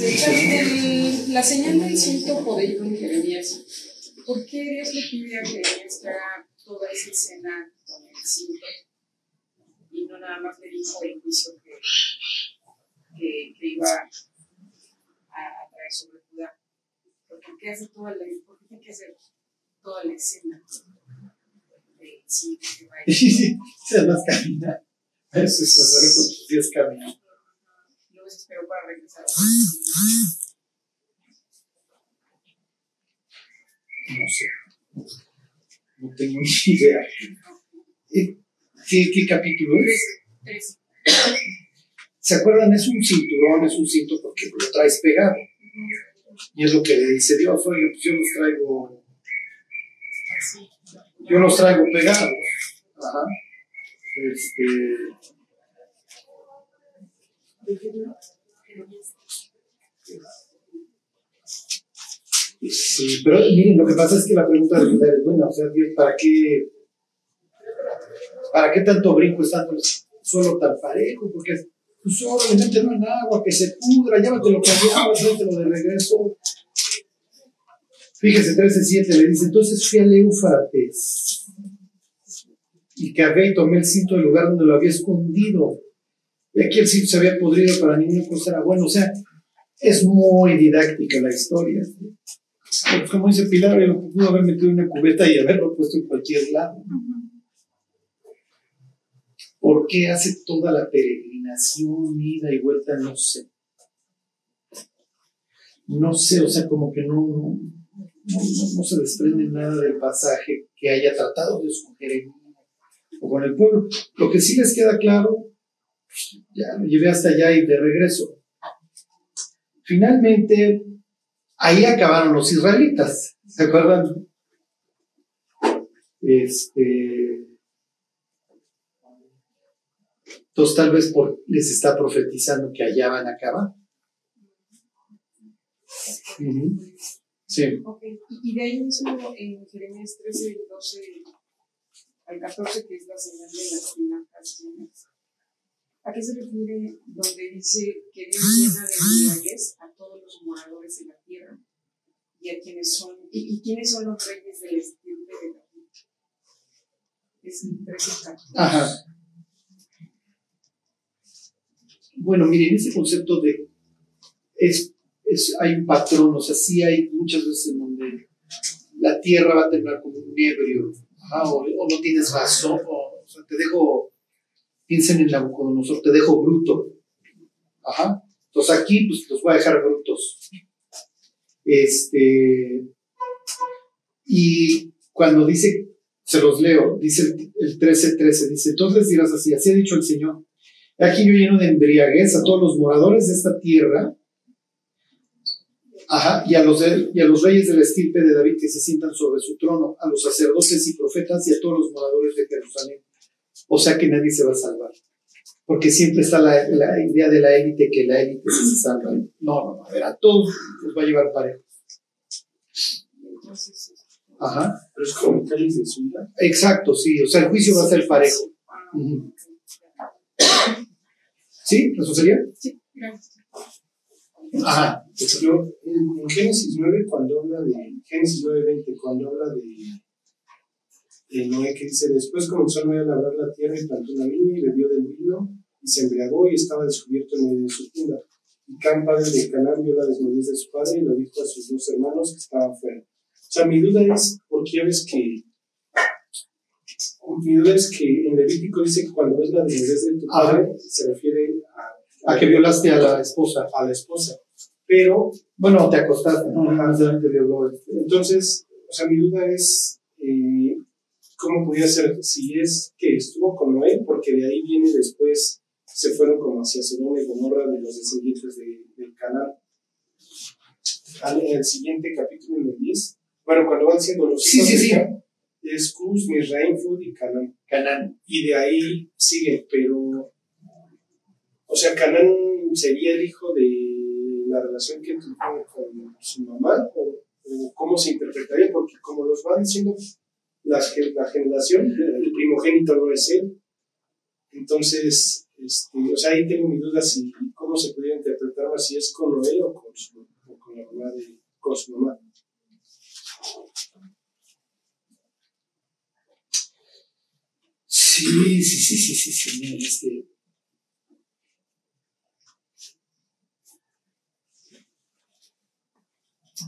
La señal del cinto poderío en Jeremías. ¿Por qué Dios le pide a Jeremías que haga toda esa escena con el cinto? Y no nada más le dijo el juicio que, que, que iba a, a, traer sobre Judá. ¿Por qué hace toda la, por qué tiene que hacer toda la escena? De cinto que va a ir. Sí, sí, se las camina. Eso es hacer con tus días caminar. Se esperó para regresar. No sé. No tengo ni idea. Eh, ¿Qué, qué capítulo es? Tres. ¿Se acuerdan? Es un cinturón, es un cinto porque lo traes pegado. Y es lo que le dice Dios, oye, pues yo los traigo, Así. yo los traigo pegados. Ajá. Este, sí, pero miren, lo que pasa es que la pregunta de es buena, o sea, ¿para qué, para qué tanto brinco estando suelo tan parejo? Porque pues solo mételo en agua, que se pudra, llévatelo había, tráetelo de regreso. Fíjese, 13.7 le dice, entonces fui al Éufrates y cavé y tomé el cinto del lugar donde lo había escondido. Y aquí el cinto se había podrido para ninguna cosa era bueno. O sea, es muy didáctica la historia. Pues como dice Pilar, lo pudo haber metido en una cubeta y haberlo puesto en cualquier lado. ¿Por qué hace toda la peregrinación, ida y vuelta? No sé. No sé, o sea, como que no, no, no, no se desprende nada del pasaje que haya tratado de sugerir o con el pueblo. Lo que sí les queda claro, ya lo llevé hasta allá y de regreso. Finalmente, ahí acabaron los israelitas, ¿se acuerdan? Este, entonces tal vez por, les está profetizando que allá van a acabar. Sí. Ok, y de ahí mismo en Jeremías 13, del 12 al 14, que es la señal de las tinajas, ¿a qué se refiere donde dice que Dios llena de embriaguez a todos los moradores de la tierra? Y a quienes son, y, quiénes son los reyes del estilo de David? Es el 13 al 14. Ajá. Bueno, miren, ese concepto de es, es, hay un patrón, o sea, sí hay muchas veces en donde la tierra va a terminar como un ebrio, o no tienes razón, o, o sea, te dejo, piensen en Nabucodonosor, te dejo bruto, ajá. Entonces aquí, pues los voy a dejar brutos. Este, y cuando dice, se los leo, dice el, el 13:13, dice, entonces dirás así, así ha dicho el Señor. Aquí yo lleno de embriaguez a todos los moradores de esta tierra, ajá, y a los, y a los reyes de la estirpe de David que se sientan sobre su trono, a los sacerdotes y profetas y a todos los moradores de Jerusalén. O sea que nadie se va a salvar. Porque siempre está la, la idea de la élite que la élite se salva. No, no, no, a ver, a todos los va a llevar parejo. Entonces, Ajá, Pero es como cáliz de su vida. exacto, sí, o sea, el juicio va a ser parejo. ¿Sí? ¿Eso sería? sí, gracias. Ajá. Yo, en, Génesis 9, cuando habla de, Génesis 9:20, cuando habla de, de Noé, que dice, después comenzó Noé a labrar la tierra y plantó una viña y bebió del vino y se embriagó y estaba descubierto en medio de su tienda. Y Cam, padre de Canaán, vio la desnudez de su padre y lo dijo a sus dos hermanos que estaban fuera. O sea, mi duda es, porque ya ves que, mi duda es que en Levítico dice que cuando ves la desnudez de tu padre, se refiere a, A que violaste a la esposa. a la esposa. Pero Bueno, te acostaste, ¿no? Violó. Entonces, o sea, mi duda es eh, cómo podía ser, si es que estuvo con Noé, porque de ahí viene después, se fueron como hacia Sodoma y Gomorra de los descendientes de, del Canaán. Al- En el siguiente capítulo, en el 10, bueno, cuando van siendo los Sí, hijos sí, sí. Es Cus, Misraim, Fud y Canaán. Canaán. Y de ahí sigue, pero, o sea, Canaán sería el hijo de la relación que tuvo con su mamá, o, o cómo se interpretaría, porque como los va diciendo la generación, el primogénito no es él. Entonces, este, o sea, ahí tengo mi duda si cómo se podría interpretar más si es con Noé o con, su, con la mamá de, con su mamá. Sí, sí, sí, sí, sí, mira, este.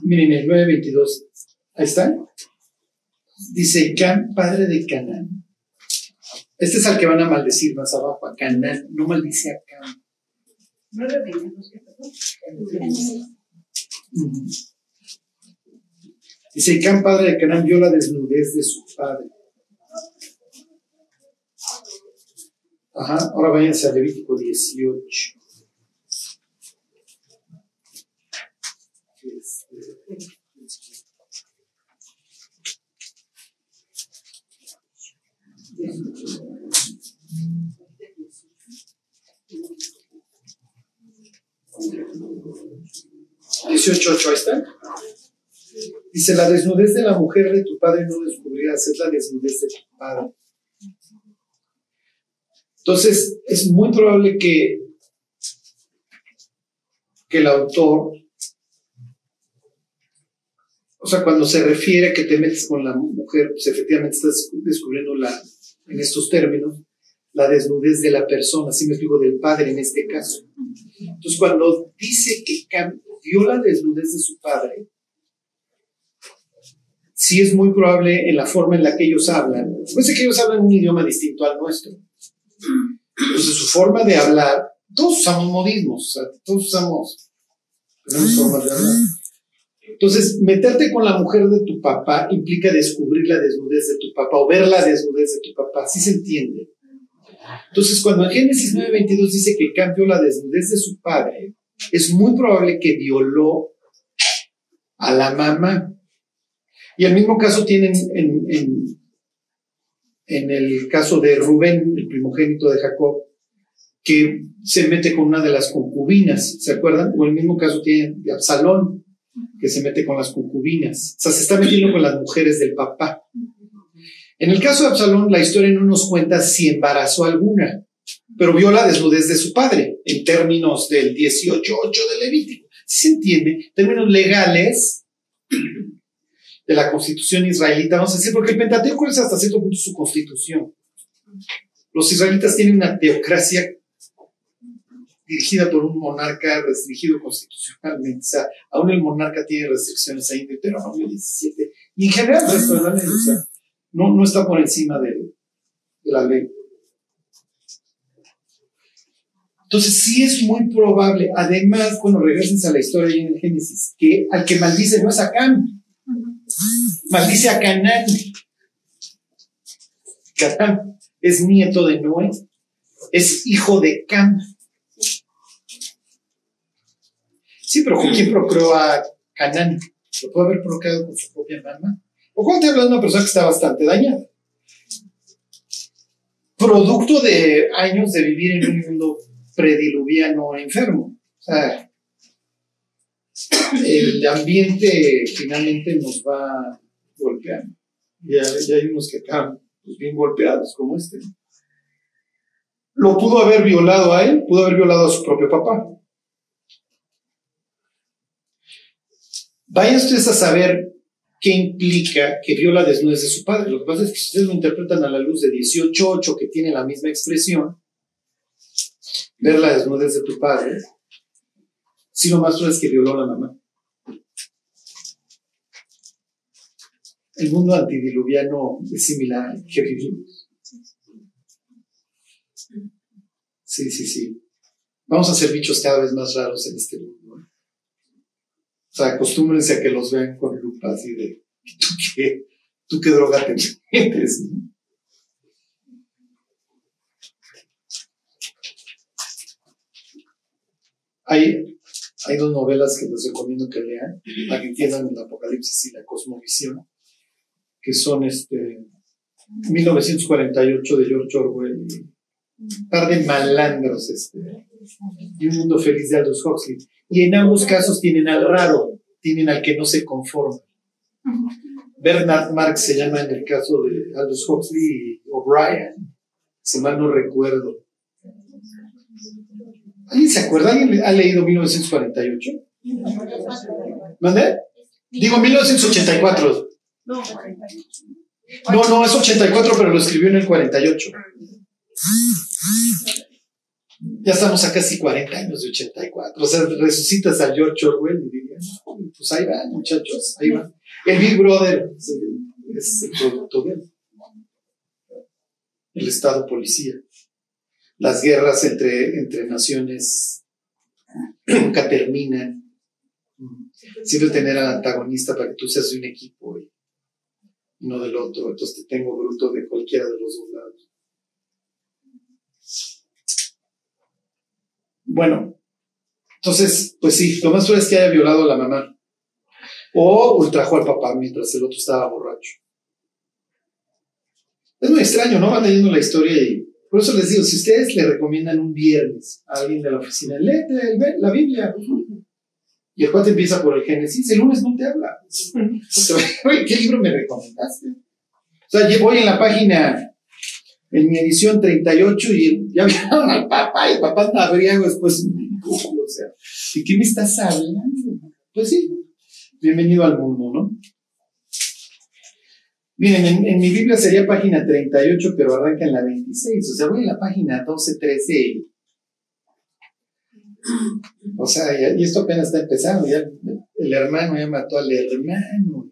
Miren, el 922, ahí está. Dice Can, padre de Canaán. Este es al que van a maldecir más abajo, a Canaán. No maldice a Can. Dice Can, padre de Canaán, vio la desnudez de su padre. Ajá, ahora váyanse a Levítico 18. Este, Dieciocho, ocho, ahí está. Dice, la desnudez de la mujer de tu padre no descubrirás, es la desnudez de tu padre. Entonces, es muy probable que, que el autor, o sea, cuando se refiere a que te metes con la mujer, pues efectivamente estás descubriendo la, en estos términos, la desnudez de la persona, así me explico, del padre en este caso. Entonces, cuando dice que vio la desnudez de su padre, sí es muy probable en la forma en la que ellos hablan. Pues que ellos hablan un idioma distinto al nuestro. Entonces, su forma de hablar, todos usamos modismos, todos usamos, formas de hablar. Entonces, meterte con la mujer de tu papá implica descubrir la desnudez de tu papá o ver la desnudez de tu papá, ¿sí se entiende? Entonces, cuando en Génesis 9:22 dice que cambió la desnudez de su padre, es muy probable que violó a la mamá. Y el mismo caso tienen en, en, el caso de Rubén, el primogénito de Jacob, que se mete con una de las concubinas, ¿se acuerdan? O el mismo caso tiene de Absalón, que se mete con las concubinas. O sea, se está metiendo con las mujeres del papá. En el caso de Absalón, la historia no nos cuenta si embarazó alguna, pero vio la desnudez de su padre, en términos del 18.8 de Levítico. ¿Sí se entiende? Términos legales de la constitución israelita, vamos a decir, porque el Pentateuco es hasta cierto punto su constitución. Los israelitas tienen una teocracia dirigida por un monarca restringido constitucionalmente. O sea, aún el monarca tiene restricciones ahí en Deuteronomio 17. Y en general, resto o sea, no, no está por encima de, la ley. Entonces, sí es muy probable, además, bueno, regresense a la historia ahí en el Génesis, que al que maldice no es a Cam, maldice a Canaán. Canaán es nieto de Noé, es hijo de Cam. Sí, pero ¿con quién procreó a Canaán? ¿Lo puede haber procreado con su propia mamá? O cuando te hablas de una persona que está bastante dañada. Producto de años de vivir en un mundo prediluviano enfermo. O sea, el ambiente finalmente nos va golpeando. Ya, ya hay unos que acaban pues, bien golpeados, como este. Lo pudo haber violado a él, pudo haber violado a su propio papá. Vayan ustedes a saber qué implica que viola desnudez de su padre. Lo que pasa es que si ustedes lo interpretan a la luz de 18.8, que tiene la misma expresión, ver la desnudez de tu padre, si lo más es que violó a la mamá. El mundo antidiluviano es similar al que vivimos. Sí, sí, sí. Vamos a ser bichos cada vez más raros en este mundo. O sea, acostúmbrense a que los vean con así de, ¿tú qué, tú qué droga te metes? Hay, hay dos novelas que les recomiendo que lean, para que entiendan el Apocalipsis y la cosmovisión, que son este 1948 de George Orwell y par de malandros este, y un mundo feliz de Aldous Huxley. Y en ambos casos tienen al raro, tienen al que no se conforma. Bernard Marx se llama en el caso de Aldous Huxley y O'Brien, si mal no recuerdo. ¿Alguien se acuerda? ¿Alguien ha leído 1948? ¿Dónde? Digo 1984. No, no, es 84, pero lo escribió en el 48. Ya estamos a casi 40 años de 84. O sea, resucitas a George Orwell y dirías, pues ahí van, muchachos, ahí van. El Big Brother es el producto de él. El Estado policía. Las guerras entre, entre naciones nunca terminan. Siempre tener al antagonista para que tú seas de un equipo y no del otro. Entonces te tengo bruto de cualquiera de los dos lados. Bueno, entonces, pues sí, lo más probable es que haya violado a la mamá. O ultrajó al papá mientras el otro estaba borracho. Es muy extraño, ¿no? Van leyendo la historia y por eso les digo, si ustedes le recomiendan un viernes a alguien de la oficina, lee la Biblia. Y el cuate empieza por el Génesis, el lunes no te habla. ¿qué libro me recomendaste? O sea, voy en la página, en mi edición 38, y ya vieron al papá, y el papá está briago después. O sea, ¿de qué me estás hablando? Pues sí, bienvenido al mundo, ¿no? Miren, en, mi Biblia sería página 38, pero arranca en la 26. O sea, voy en la página 12, 13. O sea, y esto apenas está empezando. Ya el hermano ya mató al hermano.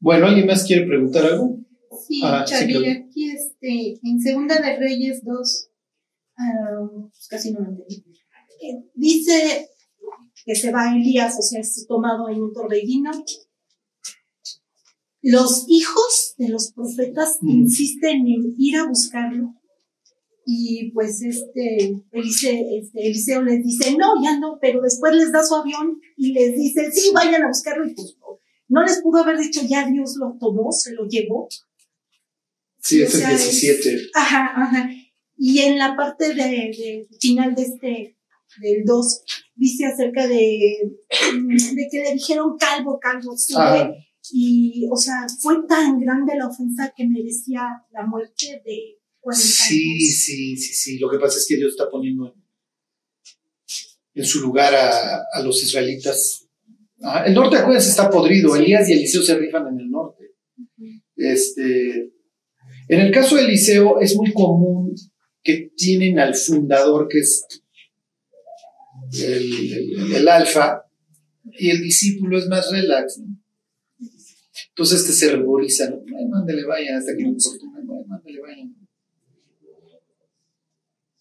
Bueno, ¿alguien más quiere preguntar algo? Sí, ah, aquí este, en Segunda de Reyes 2, ah, casi no lo entendí. Eh, dice que se va Elías, o sea, es tomado en un torbellino los hijos de los profetas mm. insisten en ir a buscarlo y pues este, este, Eliseo les dice, no, ya no, pero después les da su avión y les dice, sí, vayan a buscarlo y pues no les pudo haber dicho, ya Dios lo tomó, se lo llevó. Sí, es el 17. ajá, ajá. Y en la parte de, final de este, del 2, dice acerca de, de que le dijeron calvo, calvo, sube. Y, o sea, fue tan grande la ofensa que merecía la muerte de 40 Sí, sí, sí, sí. Lo que pasa es que Dios está poniendo en, su lugar a, los israelitas. Ah, el norte, acuérdense, está podrido. Elías y Eliseo se rifan en el norte. Este, en el caso de Eliseo es muy común que tienen al fundador, que es el, el alfa, y el discípulo es más relax. Entonces este se ruboriza, ¿no? Mándale vayan hasta que me importunan, ay, mándale vayan.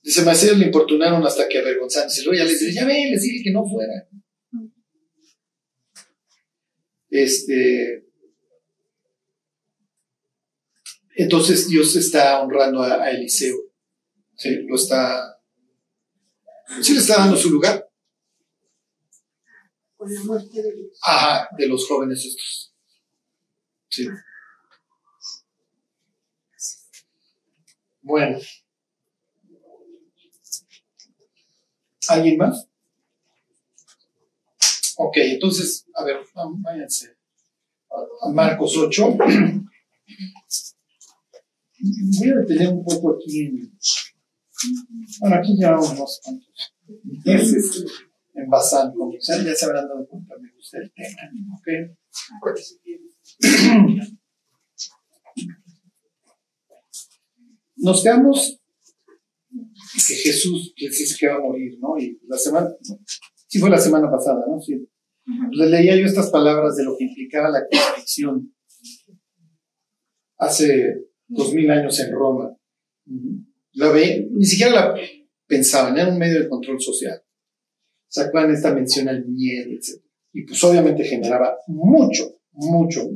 Dice, ellos le importunaron hasta que avergonzándose. Luego ya les dice, ya ven, les dije que no fuera. Este. Entonces Dios está honrando a, Eliseo. Sí, lo está. Sí le está dando su lugar. Con la muerte de Dios. Ajá, de los jóvenes estos. Sí. Bueno. ¿Alguien más? Ok, entonces, a ver, váyanse a Marcos 8. Voy a detener un poco aquí en. Bueno, aquí ya unos cuantos meses en ya se habrán dado cuenta, me gusta el tema. Ok. Nos quedamos que Jesús les dice que va a morir, ¿no? Y la semana, sí fue la semana pasada, ¿no? Sí. Le leía yo estas palabras de lo que implicaba la crucifixión hace dos mil años en Roma. La ve, ni siquiera la pensaban, era un medio de control social. Sacaban esta mención al miedo, etc. Y pues obviamente generaba mucho, mucho.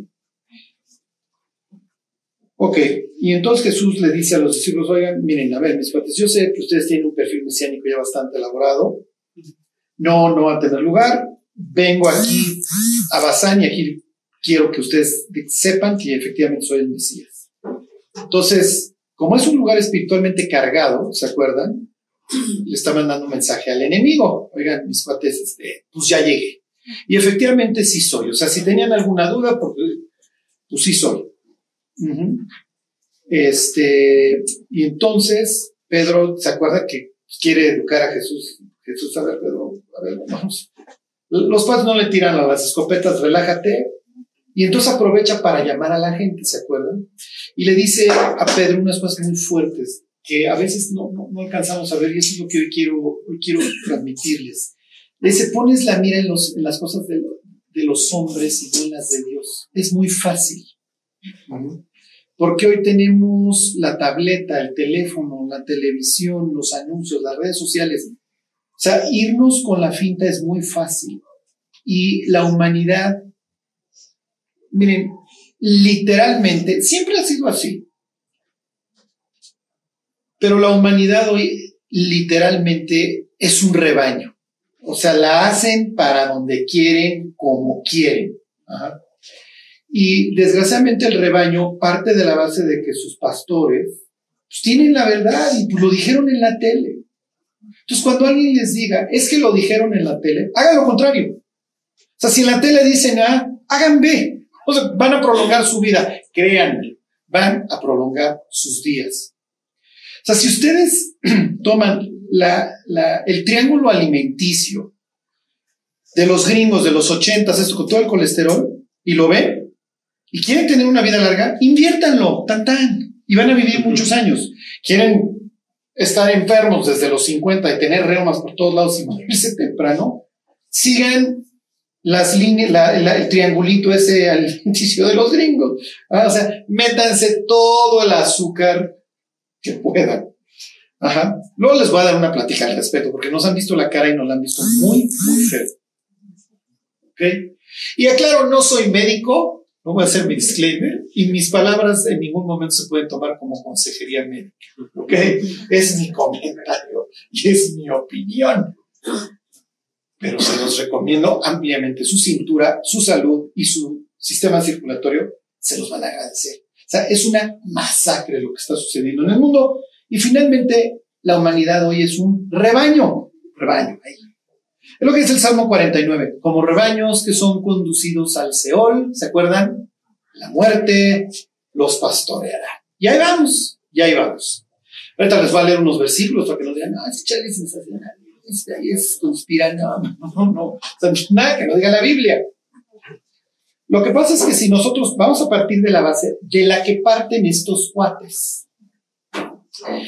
Ok, y entonces Jesús le dice a los discípulos, oigan, miren, a ver, mis cuates, yo sé que ustedes tienen un perfil mesiánico ya bastante elaborado, no, no va a tener lugar, vengo aquí a Bazán y aquí quiero que ustedes sepan que efectivamente soy el Mesías. Entonces, como es un lugar espiritualmente cargado, ¿se acuerdan? Le está mandando un mensaje al enemigo, oigan, mis cuates, este, pues ya llegué. Y efectivamente sí soy. O sea, si tenían alguna duda, pues, sí soy. Este, y entonces, Pedro se acuerda que quiere educar a Jesús. Jesús, a ver, Pedro, a ver, vamos. Los padres no le tiran a las escopetas, relájate. Y entonces aprovecha para llamar a la gente, ¿se acuerdan? Y le dice a Pedro unas cosas muy fuertes que a veces no, no, alcanzamos a ver y eso es lo que hoy quiero, hoy quiero transmitirles. Le dice, pones la mira en, los, en las cosas de, de los hombres y no en las de Dios. Es muy fácil. Porque hoy tenemos la tableta, el teléfono, la televisión, los anuncios, las redes sociales. O sea, irnos con la finta es muy fácil. Y la humanidad, miren, literalmente, siempre ha sido así. Pero la humanidad hoy literalmente es un rebaño. O sea, la hacen para donde quieren, como quieren. Y desgraciadamente el rebaño parte de la base de que sus pastores pues, tienen la verdad y pues, lo dijeron en la tele. Entonces, cuando alguien les diga, es que lo dijeron en la tele, hagan lo contrario. O sea, si en la tele dicen A, hagan B. O sea, van a prolongar su vida. Créanme, van a prolongar sus días. O sea, si ustedes toman la, el triángulo alimenticio de los gringos de los ochentas, esto con todo el colesterol, y lo ven, y quieren tener una vida larga, inviértanlo, tan tan, y van a vivir muchos años. Quieren estar enfermos desde los 50 y tener reumas por todos lados y morirse temprano, sigan las líneas, el triangulito ese alimenticio de los gringos. Ah, o sea, métanse todo el azúcar que puedan. Ajá. Luego les voy a dar una plática al respecto, porque nos han visto la cara y nos la han visto muy, muy feo. ¿Ok? Y aclaro, no soy médico, no voy a hacer mi disclaimer y mis palabras en ningún momento se pueden tomar como consejería médica. ¿Ok? Es mi comentario y es mi opinión. Pero se los recomiendo ampliamente. Su cintura, su salud y su sistema circulatorio se los van a agradecer. O sea, es una masacre lo que está sucediendo en el mundo. Y finalmente, la humanidad hoy es un rebaño. Rebaño, ahí es lo que dice el Salmo 49, como rebaños que son conducidos al Seol, ¿se acuerdan? La muerte los pastoreará. Y ahí vamos, y ahí vamos. Ahorita les voy a leer unos versículos para que no digan, ah, es Charlie sensacional, es conspirando, no, no, nada que no diga la Biblia. Lo que pasa es que si nosotros vamos a partir de la base de la que parten estos cuates,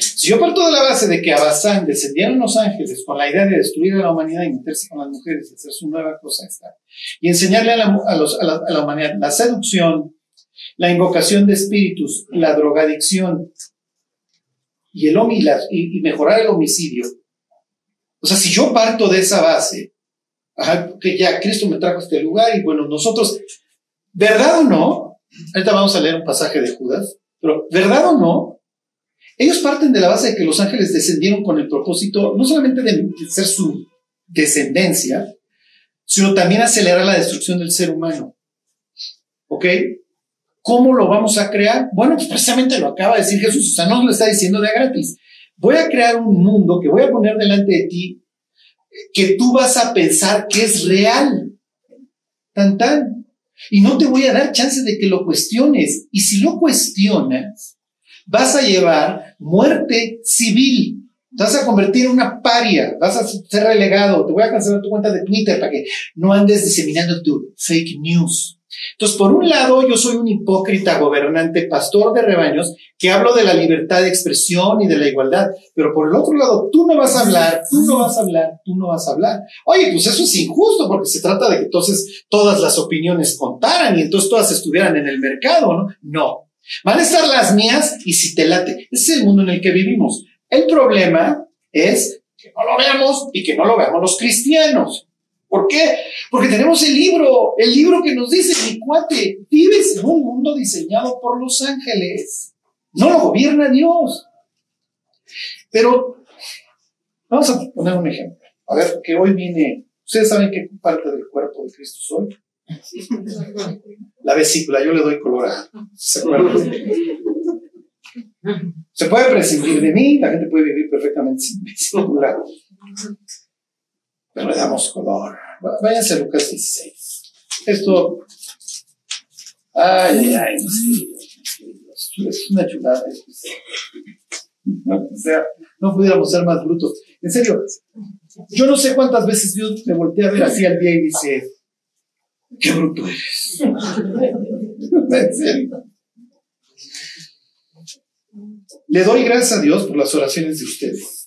si yo parto de la base de que a Bazán descendieron los ángeles con la idea de destruir a la humanidad y meterse con las mujeres y hacer su nueva cosa, está, y enseñarle a la, a, la, humanidad la seducción, la invocación de espíritus, la drogadicción y, el y, mejorar el homicidio. O sea, si yo parto de esa base, que ya Cristo me trajo a este lugar y bueno, nosotros, ¿verdad o no? Ahorita vamos a leer un pasaje de Judas, pero ¿verdad o no? Ellos parten de la base de que los ángeles descendieron con el propósito no solamente de ser su descendencia, sino también acelerar la destrucción del ser humano. ¿Ok? ¿Cómo lo vamos a crear? Bueno, pues precisamente lo acaba de decir Jesús, o sea, no lo está diciendo de gratis. Voy a crear un mundo que voy a poner delante de ti que tú vas a pensar que es real. Tan tan. Y no te voy a dar chance de que lo cuestiones. Y si lo cuestionas, vas a llevar muerte civil. Te vas a convertir en una paria, vas a ser relegado, te voy a cancelar tu cuenta de Twitter para que no andes diseminando tu fake news. Entonces, por un lado, yo soy un hipócrita gobernante, pastor de rebaños, que hablo de la libertad de expresión y de la igualdad, pero por el otro lado, tú no vas a hablar, tú no vas a hablar, tú no vas a hablar. Oye, pues eso es injusto porque se trata de que entonces todas las opiniones contaran y entonces todas estuvieran en el mercado, ¿no? No, Van a estar las mías y si te late. Es el mundo en el que vivimos. El problema es que no lo veamos y que no lo veamos los cristianos. ¿Por qué? Porque tenemos el libro, el libro que nos dice, mi cuate, vives en un mundo diseñado por los ángeles. No lo gobierna Dios. Pero vamos a poner un ejemplo. A ver, que hoy viene, ustedes saben qué parte del cuerpo de Cristo soy. La vesícula, yo le doy color a. ¿Se puede prescindir de mí, la gente puede vivir perfectamente sin vesícula. Le damos color. Váyanse a Lucas 16. Esto. Ay, ay, Es una chulada. O sea, no pudiéramos ser más brutos. En serio, yo no sé cuántas veces Dios me voltea a ver así al día y dice, qué bruto eres. en serio. Le doy gracias a Dios por las oraciones de ustedes.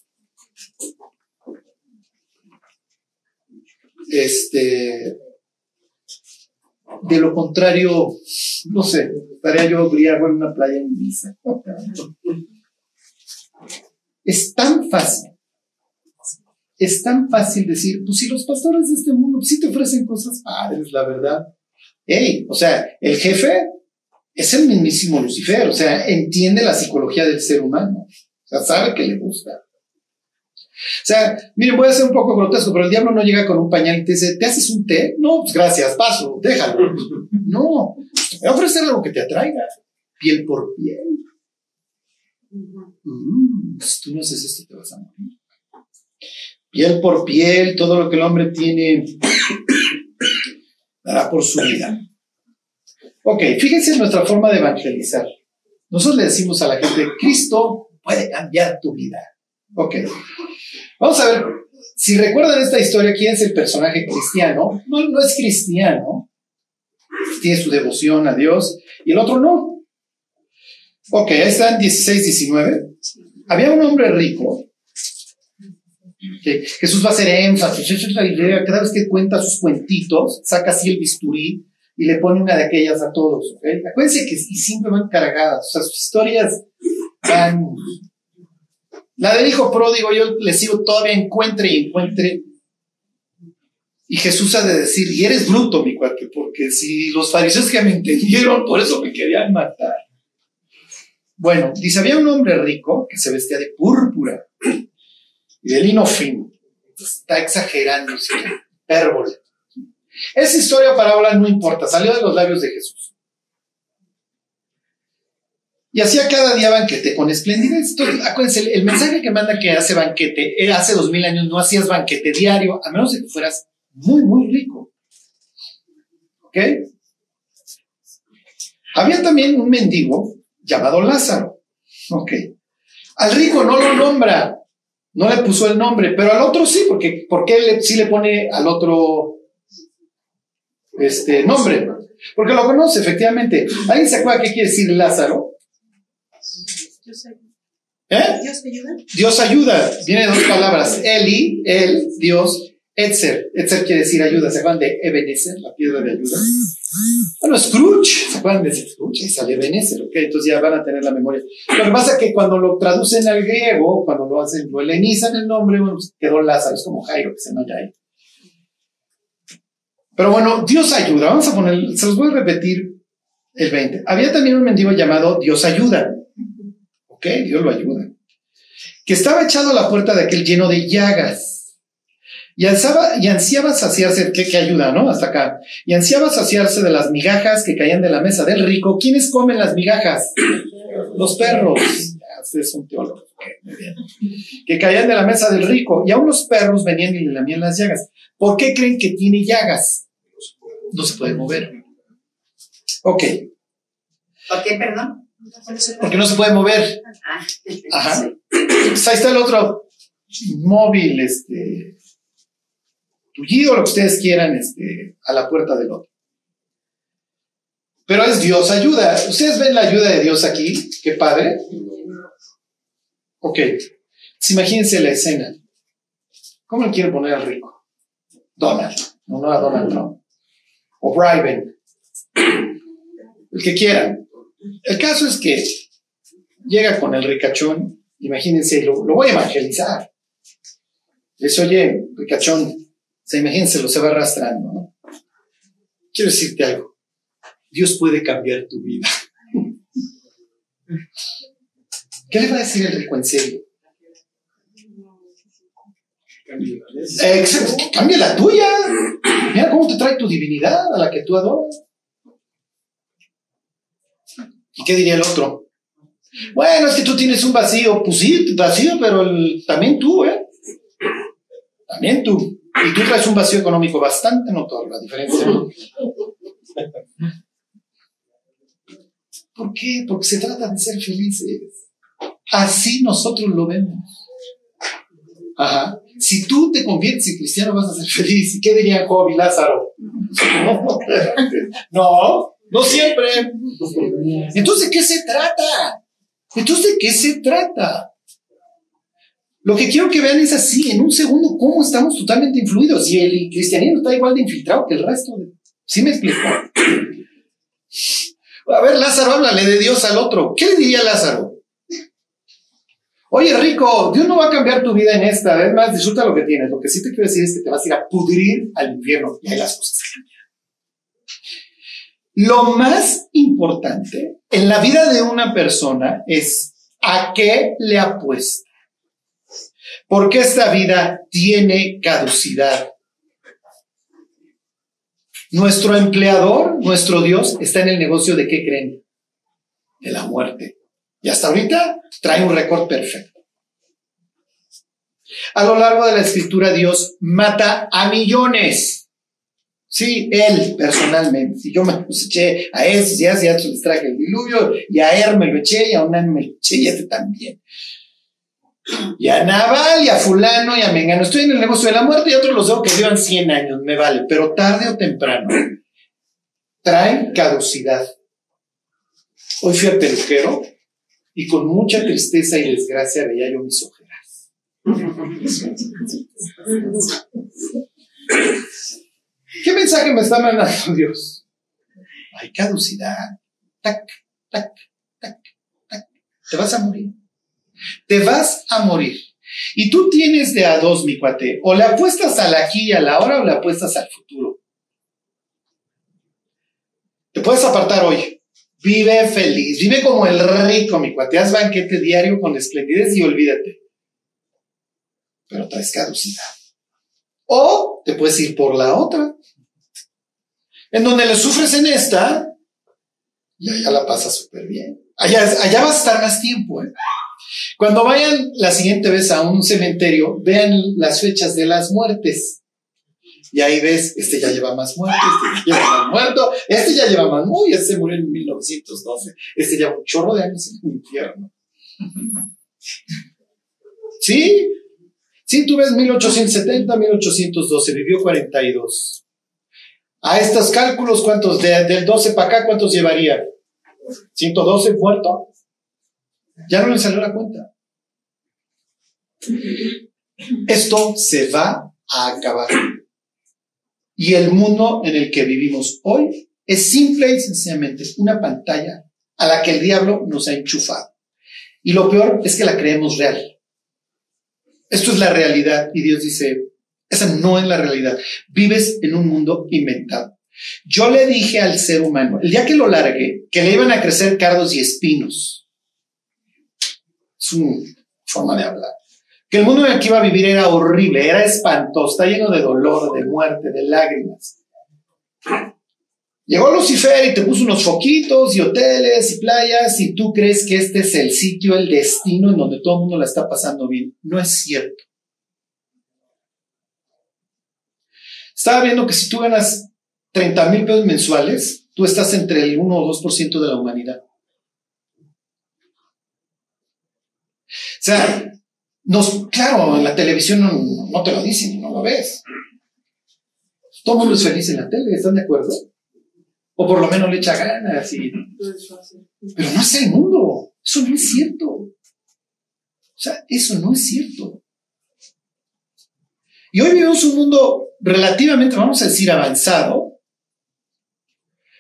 Este, de lo contrario, no sé, estaría yo briago en una playa en Ibiza. Es tan fácil, es tan fácil decir, pues si los pastores de este mundo sí te ofrecen cosas padres, la verdad. Hey, o sea, el jefe es el mismísimo Lucifer, o sea, entiende la psicología del ser humano, o sea, sabe que le gusta. O sea, miren, voy a ser un poco grotesco, pero el diablo no llega con un pañal y te dice, ¿te haces un té? No, pues gracias, paso, déjalo. No, voy a ofrecer algo que te atraiga, piel por piel. Mm, si tú no haces esto, te vas a morir. Piel por piel, todo lo que el hombre tiene dará por su vida. Ok, fíjense en nuestra forma de evangelizar. Nosotros le decimos a la gente, Cristo puede cambiar tu vida. Ok. Vamos a ver, si recuerdan esta historia, ¿quién es el personaje cristiano? No, no es cristiano. Tiene su devoción a Dios y el otro no. Ok, ahí están 16, 19. Había un hombre rico. Jesús va a hacer énfasis. Cada vez que cuenta sus cuentitos, saca así el bisturí y le pone una de aquellas a todos. Acuérdense que y siempre van cargadas. O sea, sus historias van. La del hijo pródigo, yo le sigo todavía encuentre y encuentre. Y Jesús ha de decir, y eres bruto, mi cuate, porque si los fariseos que me entendieron, por eso me querían matar. Bueno, dice, había un hombre rico que se vestía de púrpura y de lino fino. Está exagerando, ¿sí? hipérbole. Esa historia o parábola no importa, salió de los labios de Jesús. Y hacía cada día banquete con esplendidez. Entonces, acuérdense, el mensaje que manda que hace banquete, hace dos mil años no hacías banquete diario, a menos de que fueras muy, muy rico. ¿Ok? Había también un mendigo llamado Lázaro. Ok. Al rico no lo nombra, no le puso el nombre, pero al otro sí, porque, porque él sí le pone al otro este nombre. Porque lo conoce, efectivamente. ¿Alguien se acuerda qué quiere decir Lázaro? ¿Eh? Dios ayuda. Dios ayuda. Viene de dos palabras. Eli, el, Dios. Etzer. Etzer quiere decir ayuda. ¿Se acuerdan de Ebenezer, la piedra de ayuda? Bueno, Scrooge. ¿Se acuerdan de Scrooge? Y sale Ebenezer, ¿ok? Entonces ya van a tener la memoria. Lo que pasa es que cuando lo traducen al griego, cuando lo hacen, lo helenizan el nombre, bueno, pues quedó Lázaro. Es como Jairo, que se llama Jairo. Pero bueno, Dios ayuda. Vamos a poner, se los voy a repetir el 20. Había también un mendigo llamado Dios ayuda. Ok, Dios lo ayuda. Que estaba echado a la puerta de aquel lleno de llagas. Y, alzaba, y ansiaba saciarse, que, que ayuda, ¿no? Hasta acá. Y ansiaba saciarse de las migajas que caían de la mesa del rico. ¿Quiénes comen las migajas? Los perros. Teólogos. Muy bien. Que caían de la mesa del rico. Y aún los perros venían y le lamían las llagas. ¿Por qué creen que tiene llagas? No se puede mover. Ok. ¿Por qué, perdón? Porque no se puede mover. Ah, Ajá. Pues ahí está el otro móvil, este, tullido, lo que ustedes quieran, este, a la puerta del otro. Pero es Dios ayuda. ¿Ustedes ven la ayuda de Dios aquí? Qué padre. Ok. Imagínense la escena. ¿Cómo le quieren poner al rico? Donald. No, no a Donald Trump. O Briben. El que quieran. El caso es que llega con el ricachón, imagínense, lo, lo voy a evangelizar. Les oye, ricachón, se imagínense, lo se va arrastrando, ¿no? Quiero decirte algo. Dios puede cambiar tu vida. ¿Qué le va a decir el rico en serio? Cambia la tuya. Mira cómo te trae tu divinidad a la que tú adoras. ¿Y qué diría el otro? Bueno, es que tú tienes un vacío. Pues sí, vacío, pero también tú, ¿eh? También tú. Y tú traes un vacío económico bastante notorio, la diferencia. ¿Por qué? Porque se trata de ser felices. Así nosotros lo vemos. Ajá. Si tú te conviertes en cristiano vas a ser feliz. ¿Y qué diría Job y Lázaro? No, no siempre. Entonces, ¿de qué se trata? Entonces, ¿de qué se trata? Lo que quiero que vean es así, en un segundo, cómo estamos totalmente influidos. Y el cristianismo está igual de infiltrado que el resto. ¿Sí me explico? A ver, Lázaro, háblale de Dios al otro. ¿Qué le diría Lázaro? Oye, Rico, Dios no va a cambiar tu vida en esta. Es más, disfruta lo que tienes. Lo que sí te quiero decir es que te vas a ir a pudrir al infierno y ahí las cosas cambian. Lo más importante en la vida de una persona es a qué le apuesta. Porque esta vida tiene caducidad. Nuestro empleador, nuestro Dios, está en el negocio de qué creen? De la muerte. Y hasta ahorita trae un récord perfecto. A lo largo de la escritura, Dios mata a millones. Sí, él personalmente. Si yo me eché a esos y a esos, les traje el diluvio, y a Er me lo eché, y a Unan me lo eché, y a este también. Y a Naval, y a Fulano, y a Mengano. Estoy en el negocio de la muerte y otros los veo que vivan 100 años, me vale. Pero tarde o temprano traen caducidad. Hoy fui al peluquero y con mucha tristeza y desgracia veía yo mis ojeras. ¿Qué mensaje me está mandando Dios? Hay caducidad. Tac, tac, tac, tac. Te vas a morir. Te vas a morir. Y tú tienes de a dos, mi cuate. O le apuestas al aquí y a la hora o le apuestas al futuro. Te puedes apartar hoy. Vive feliz. Vive como el rico, mi cuate. Haz banquete diario con esplendidez y olvídate. Pero traes caducidad. O te puedes ir por la otra. En donde le sufres en esta y allá la pasas súper bien. Allá, allá vas a estar más tiempo. ¿eh? Cuando vayan la siguiente vez a un cementerio, vean las fechas de las muertes. Y ahí ves, este ya lleva más muertes, este ya lleva más muerto, este ya lleva más, uy, este murió en 1912, este lleva un chorro de años en el infierno. ¿Sí? Sí, tú ves 1870, 1812, vivió 42. A estos cálculos, ¿cuántos? del 12 para acá, ¿cuántos llevaría? ¿112 muerto? Ya no le salió la cuenta. Esto se va a acabar. Y el mundo en el que vivimos hoy es simple y sencillamente una pantalla a la que el diablo nos ha enchufado. Y lo peor es que la creemos real. Esto es la realidad. Y Dios dice, esa no es la realidad. Vives en un mundo inventado. Yo le dije al ser humano, el día que lo largué, que le iban a crecer cardos y espinos. Es una forma de hablar. Que el mundo en el que iba a vivir era horrible, era espantoso, está lleno de dolor, de muerte, de lágrimas. Llegó Lucifer y te puso unos foquitos y hoteles y playas y tú crees que este es el sitio, el destino en donde todo el mundo la está pasando bien. No es cierto. Estaba viendo que si tú ganas 30 mil pesos mensuales, tú estás entre el 1 o 2% de la humanidad. O sea, nos, claro, en la televisión no, te lo dicen, no lo ves. Todo el mundo es feliz en la tele, ¿están de acuerdo? O por lo menos le echa ganas y... Pero no es el mundo, eso no es cierto. O sea, eso no es cierto. Y hoy vivimos un mundo relativamente, vamos a decir, avanzado,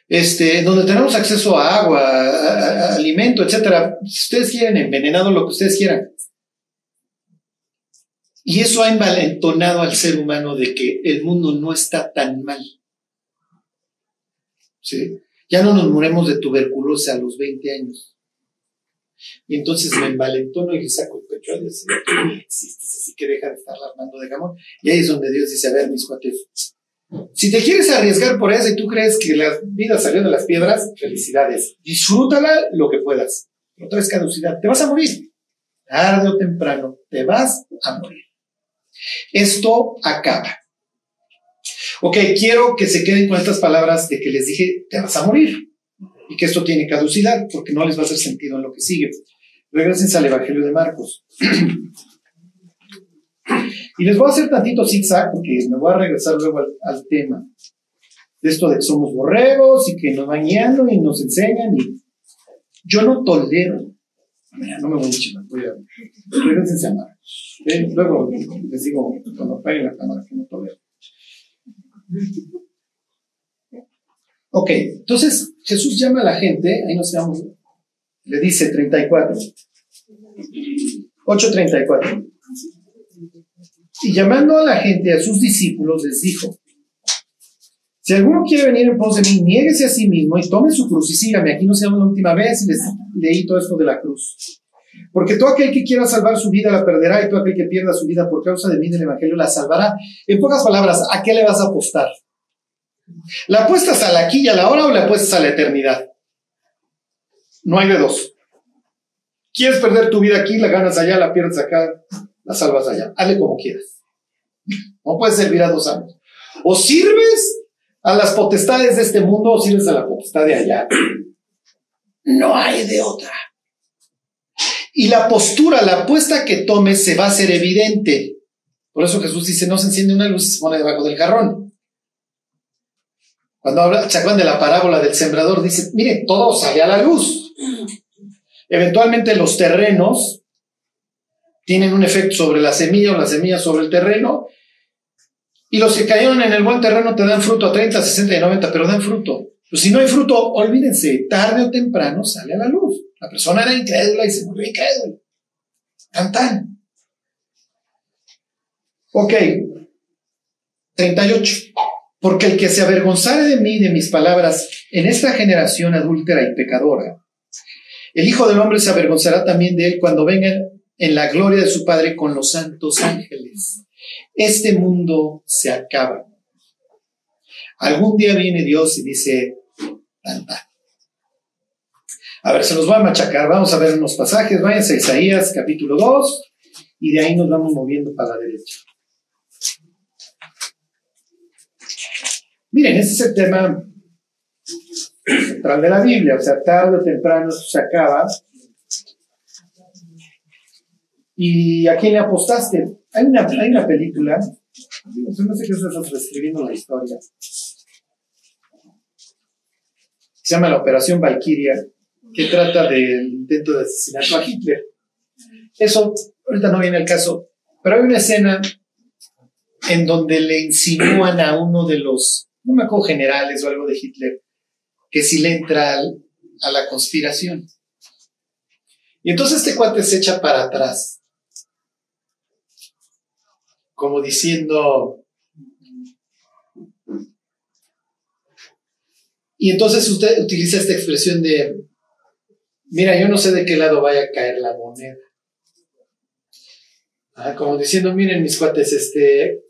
este, donde tenemos acceso a agua, a, alimento, etcétera. Si ustedes quieren, envenenado, lo que ustedes quieran. Y eso ha envalentonado al ser humano de que el mundo no está tan mal. ¿Sí? Ya no nos moremos de tuberculosis a los 20 años. Y entonces me envalentono y le saco el pecho a y existes, así que deja de estar armando de jamón. Y ahí es donde Dios dice, a ver, mis cuates, si te quieres arriesgar por eso y tú crees que la vida salió de las piedras, felicidades. Disfrútala lo que puedas. Otra vez caducidad. Te vas a morir. Tarde o temprano, te vas a morir. Esto acaba. Ok, quiero que se queden con estas palabras de que les dije, te vas a morir. Y que esto tiene caducidad, porque no les va a hacer sentido en lo que sigue. Regresen al Evangelio de Marcos. Y les voy a hacer tantito zigzag porque me voy a regresar luego al, tema de esto de que somos borregos y que nos van guiando y nos enseñan. Y yo no tolero. Mira, no me voy a chivar, voy a. Regresense a amar. Eh, Luego les digo, cuando apaguen la cámara, que no tolero. Ok, entonces Jesús llama a la gente, ahí nos quedamos, le dice 34. 8.34. Y llamando a la gente, a sus discípulos, les dijo, si alguno quiere venir en pos de mí, niéguese a sí mismo y tome su cruz y sígame. Aquí no se llama la última vez y les leí todo esto de la cruz. Porque todo aquel que quiera salvar su vida la perderá y todo aquel que pierda su vida por causa de mí del Evangelio la salvará. En pocas palabras, ¿a qué le vas a apostar? ¿La apuestas a la aquí y a la hora o la apuestas a la eternidad? No hay de dos. ¿Quieres perder tu vida aquí? La ganas allá, la pierdes acá, la salvas allá. Hazle como quieras. No puedes servir a dos años. O sirves a las potestades de este mundo o sirves a la potestad de allá. No hay de otra. Y la postura, la apuesta que tomes se va a hacer evidente. Por eso Jesús dice, no se enciende una luz y se pone debajo del jarrón. Cuando habla, acuerdan de la parábola del sembrador, dice, mire, todo sale a la luz. Eventualmente los terrenos tienen un efecto sobre la semilla o la semilla sobre el terreno. Y los que cayeron en el buen terreno te dan fruto a 30, 60 y 90, pero dan fruto. Pues si no hay fruto, olvídense, tarde o temprano sale a la luz. La persona era incrédula y se volvió incrédula. Tan tan. Ok. 38. Porque el que se avergonzare de mí, de mis palabras, en esta generación adúltera y pecadora, el Hijo del Hombre se avergonzará también de él cuando venga en la gloria de su Padre con los santos ángeles. Este mundo se acaba. Algún día viene Dios y dice, tan, tan. A ver, se los voy a machacar. Vamos a ver unos pasajes. Váyanse a Isaías capítulo 2 y de ahí nos vamos moviendo para la derecha. Miren, este es el tema central de la Biblia. O sea, tarde o temprano se acaba. ¿Y a quién le apostaste? Hay una, hay una película. No sé qué estás reescribiendo la historia. Se llama La Operación Valkyria, que trata del intento de asesinato a Hitler. Eso, ahorita no viene el caso, pero hay una escena en donde le insinúan a uno de los, no me acuerdo, generales o algo de Hitler, que si le entra al- a la conspiración. Y entonces este cuate se echa para atrás, como diciendo, y entonces usted utiliza esta expresión de, mira, yo no sé de qué lado vaya a caer la moneda. Ah, como diciendo, miren mis cuates, este,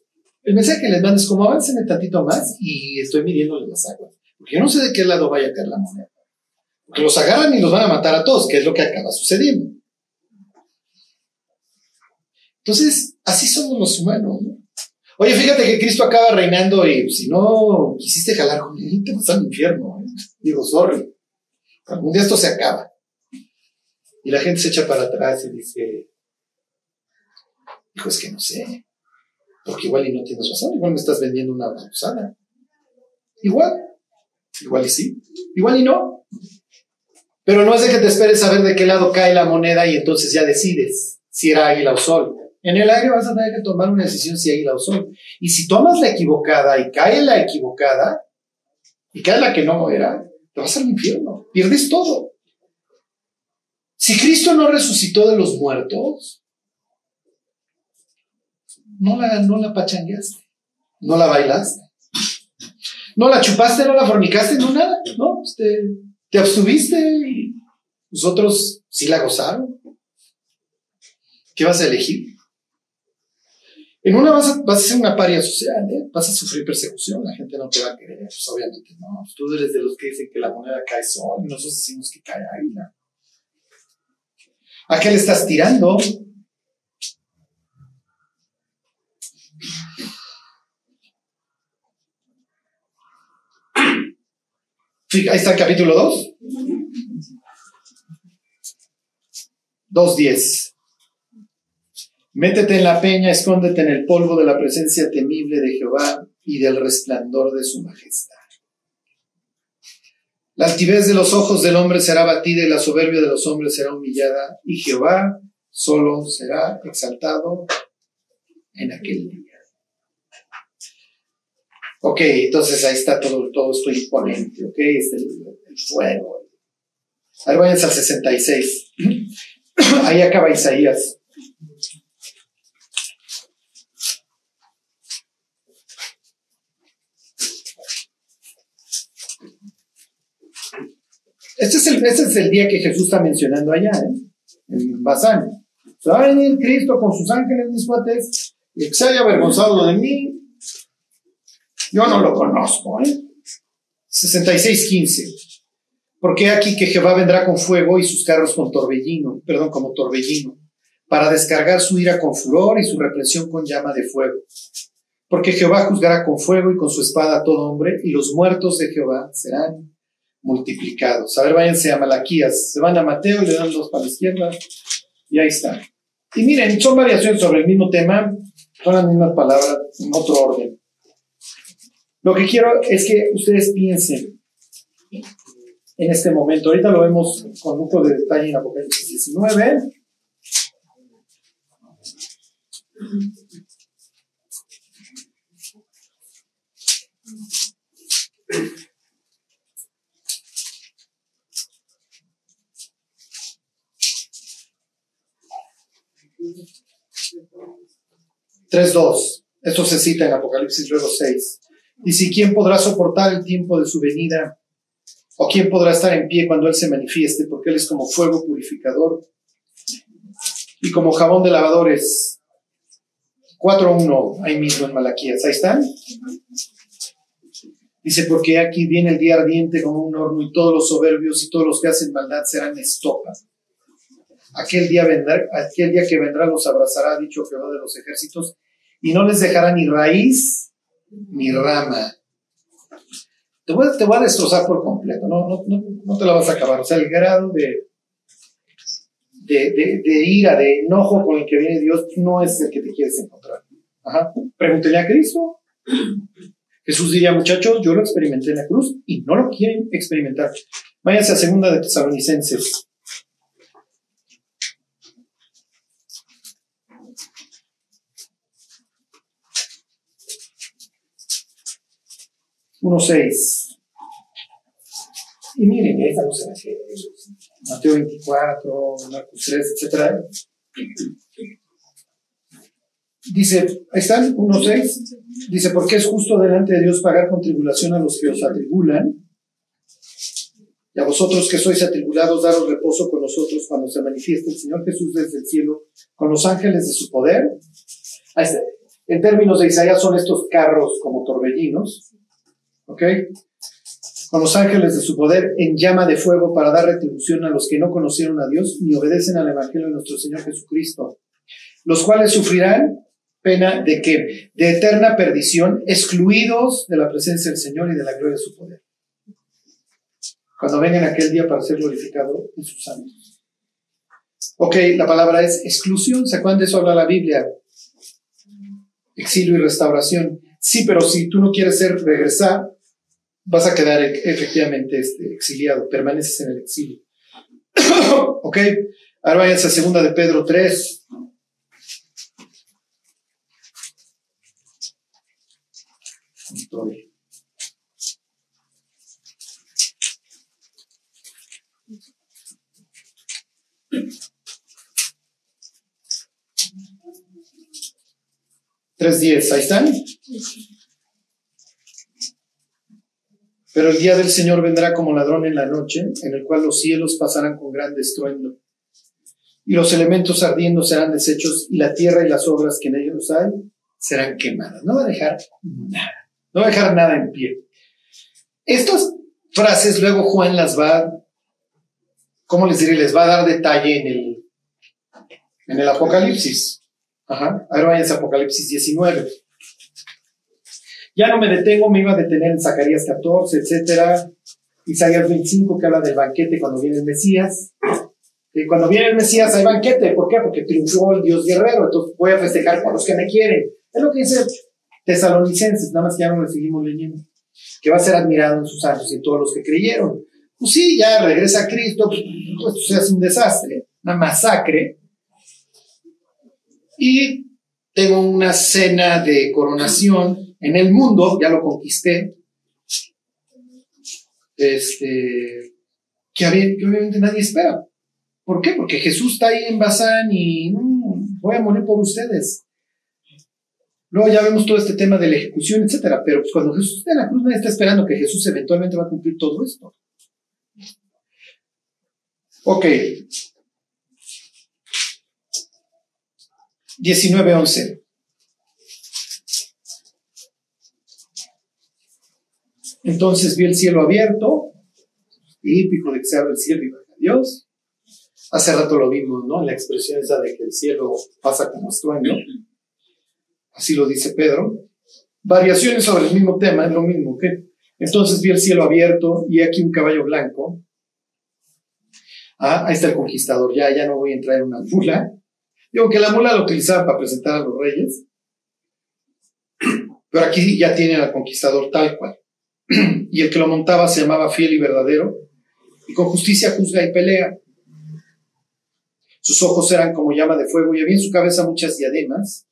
el mensaje que les mando es como avancen tantito más y estoy midiéndole las aguas. Porque yo no sé de qué lado vaya a caer la moneda. Porque los agarran y los van a matar a todos, que es lo que acaba sucediendo. Entonces, así somos los humanos, ¿no? Oye, fíjate que Cristo acaba reinando y si no quisiste jalar con él, te vas al infierno. ¿eh? Digo, sorry. Algún día esto se acaba. Y la gente se echa para atrás y dice, hijo, es que no sé. Porque igual y no tienes razón, igual me estás vendiendo una babosada. Igual, igual y sí, igual y no. Pero no es de que te esperes a ver de qué lado cae la moneda y entonces ya decides si era águila o sol. En el aire vas a tener que tomar una decisión si águila o sol. Y si tomas la equivocada y cae la equivocada, y cae la que no era, te vas al infierno, pierdes todo. Si Cristo no resucitó de los muertos, no la, no la pachangueaste, no la bailaste, no la chupaste, no la fornicaste, no nada, no, Pues te, te abstuviste y los otros sí la gozaron. ¿Qué vas a elegir? En una vas a, vas a ser una paria social, ¿eh? vas a sufrir persecución, la gente no te va a querer, pues obviamente no. Pues tú eres de los que dicen que la moneda cae sol y nosotros decimos que cae águila. ¿A qué le estás tirando? Ahí está el capítulo 2. 2.10. Métete en la peña, escóndete en el polvo de la presencia temible de Jehová y del resplandor de su majestad. La altivez de los ojos del hombre será batida y la soberbia de los hombres será humillada, y Jehová solo será exaltado en aquel día. Ok, entonces ahí está todo, todo esto imponente, ok, es el, el fuego. Ahora váyanse al 66. Ahí acaba Isaías. Este es, el, este es el día que Jesús está mencionando allá, ¿eh? en Bazán. Cristo con sus ángeles, mis cuates, y que se haya avergonzado de mí. Yo no lo conozco, ¿eh? 66.15. Porque aquí que Jehová vendrá con fuego y sus carros con torbellino, perdón, como torbellino, para descargar su ira con furor y su represión con llama de fuego. Porque Jehová juzgará con fuego y con su espada a todo hombre, y los muertos de Jehová serán multiplicados. A ver, váyanse a Malaquías. Se van a Mateo le dan dos para la izquierda. Y ahí está. Y miren, son variaciones sobre el mismo tema. Son las mismas palabras en otro orden. Lo que quiero es que ustedes piensen en este momento. Ahorita lo vemos con un poco de detalle en Apocalipsis 19. Tres, dos. Esto se cita en Apocalipsis luego 6. Y si quién podrá soportar el tiempo de su venida, o quién podrá estar en pie cuando Él se manifieste, porque Él es como fuego purificador y como jabón de lavadores. 4.1, ahí mismo en Malaquías. Ahí están. Dice, porque aquí viene el día ardiente como un horno y todos los soberbios y todos los que hacen maldad serán estopa. Aquel día, vendrá, aquel día que vendrá los abrazará, dicho Jehová de los ejércitos, y no les dejará ni raíz ni rama. Te voy, te voy a destrozar por completo, no, no, no, no, te la vas a acabar. O sea, el grado de, de, ira, de enojo con el que viene Dios no es el que te quieres encontrar. Ajá. Pregúntele a Cristo. Jesús diría, muchachos, yo lo experimenté en la cruz y no lo quieren experimentar. Váyanse a segunda de Tesalonicenses. Uno seis. Y miren, esta no se. Mateo 24, Marcos 3, etc. Dice, ahí están, 1.6. Dice, porque es justo delante de Dios pagar con tribulación a los que os atribulan. Y a vosotros que sois atribulados, daros reposo con nosotros cuando se manifieste el Señor Jesús desde el cielo con los ángeles de su poder. En términos de Isaías son estos carros como torbellinos. ¿Ok? Con los ángeles de su poder en llama de fuego para dar retribución a los que no conocieron a Dios ni obedecen al Evangelio de nuestro Señor Jesucristo. Los cuales sufrirán pena de que de eterna perdición, excluidos de la presencia del Señor y de la gloria de su poder. Cuando vengan aquel día para ser glorificado en sus santos. Ok, la palabra es exclusión. ¿Se acuerdan de eso habla la Biblia? Exilio y restauración. Sí, pero si tú no quieres ser regresar, vas a quedar efectivamente este, exiliado, permaneces en el exilio. ok, ahora váyanse a segunda de Pedro 3. Tres diez, ahí están. Pero el día del Señor vendrá como ladrón en la noche, en el cual los cielos pasarán con gran estruendo, y los elementos ardiendo serán deshechos, y la tierra y las obras que en ellos hay serán quemadas. No va a dejar nada, no va a dejar nada en pie. Estas frases luego Juan las va, ¿cómo les diré? Les va a dar detalle en el, en el Apocalipsis. Ajá. Ahora vayan a Apocalipsis 19. Ya no me detengo, me iba a detener en Zacarías 14, etcétera. Isaías 25, que habla del banquete cuando viene el Mesías. Y cuando viene el Mesías hay banquete. ¿Por qué? Porque triunfó el Dios guerrero. Entonces voy a festejar con los que me quieren. Es lo que dice Tesalonicenses, nada más que ya no le seguimos leyendo. Que va a ser admirado en sus años y en todos los que creyeron. Pues sí, ya regresa Cristo, pues, pues se hace un desastre, una masacre. Y tengo una cena de coronación en el mundo, ya lo conquisté. Este, que, obviamente nadie espera. ¿Por qué? Porque Jesús está ahí en Bazán y voy a morir por ustedes. Luego ya vemos todo este tema de la ejecución, etcétera. Pero pues cuando Jesús está en la cruz, nadie está esperando que Jesús eventualmente va a cumplir todo esto. Ok. 19.11. Entonces vi el cielo abierto, típico de que se abre el cielo y baja Dios. Hace rato lo vimos, ¿no? La expresión esa de que el cielo pasa como estruendo. Así lo dice Pedro. Variaciones sobre el mismo tema, es lo mismo, que Entonces vi el cielo abierto y aquí un caballo blanco. Ah, ahí está el conquistador, ya, ya no voy a entrar en una mula. Digo que la mula la utilizaba para presentar a los reyes, pero aquí ya tiene al conquistador tal cual. Y el que lo montaba se llamaba fiel y verdadero, y con justicia juzga y pelea. Sus ojos eran como llama de fuego y había en su cabeza muchas diademas,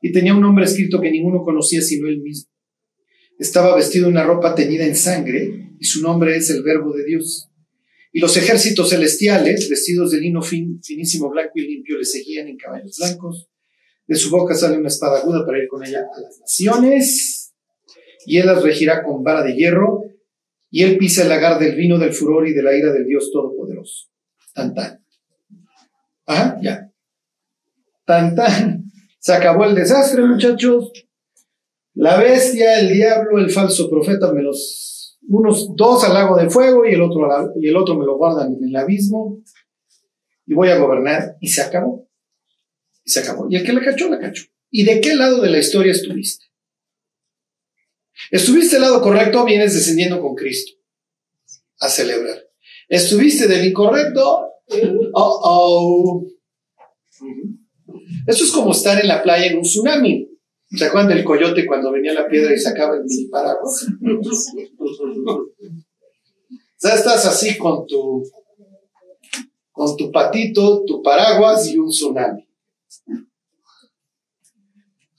y tenía un nombre escrito que ninguno conocía sino él mismo. Estaba vestido en una ropa teñida en sangre, y su nombre es el Verbo de Dios. Y los ejércitos celestiales, vestidos de lino finísimo, blanco y limpio, le seguían en caballos blancos. De su boca sale una espada aguda para ir con ella a las naciones, y él las regirá con vara de hierro, y él pisa el lagar del vino del furor y de la ira del Dios Todopoderoso. Tan tan. Ajá, ya. Tan tan. Se acabó el desastre, muchachos. La bestia, el diablo, el falso profeta me los unos dos al lago de fuego y el otro, y el otro me lo guardan en el abismo y voy a gobernar y se acabó. Y se acabó. Y el que la cachó, la cachó. ¿Y de qué lado de la historia estuviste? ¿Estuviste del lado correcto? Vienes descendiendo con Cristo a celebrar. ¿Estuviste del incorrecto? Oh, oh. Eso es como estar en la playa en un tsunami. ¿Se acuerdan del coyote cuando venía la piedra y sacaba el mil paraguas? sea, estás así con tu, con tu patito, tu paraguas y un tsunami.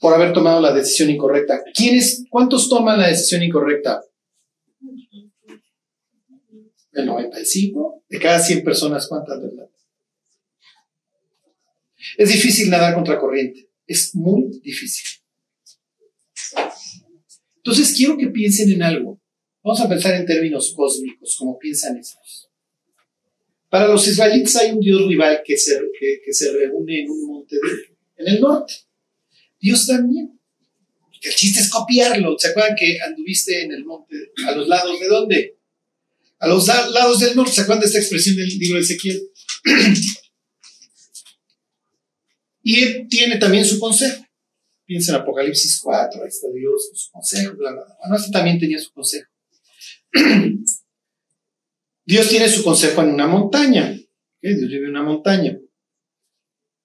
Por haber tomado la decisión incorrecta. ¿Quiénes, cuántos toman la decisión incorrecta? El 95. De cada 100 personas, ¿cuántas verdad? Es difícil nadar contra corriente. Es muy difícil. Entonces quiero que piensen en algo. Vamos a pensar en términos cósmicos, como piensan estos. Para los israelitas hay un dios rival que se, que, se reúne en un monte en el norte. Dios también. El chiste es copiarlo. ¿Se acuerdan que anduviste en el monte a los lados de dónde? A los lados del norte. ¿Se acuerdan de esta expresión del libro de Ezequiel? y él tiene también su consejo. Piensa en Apocalipsis 4, ahí está Dios su consejo, bla, bla, bla. Bueno, este también tenía su consejo. Dios tiene su consejo en una montaña. Dios vive en una montaña.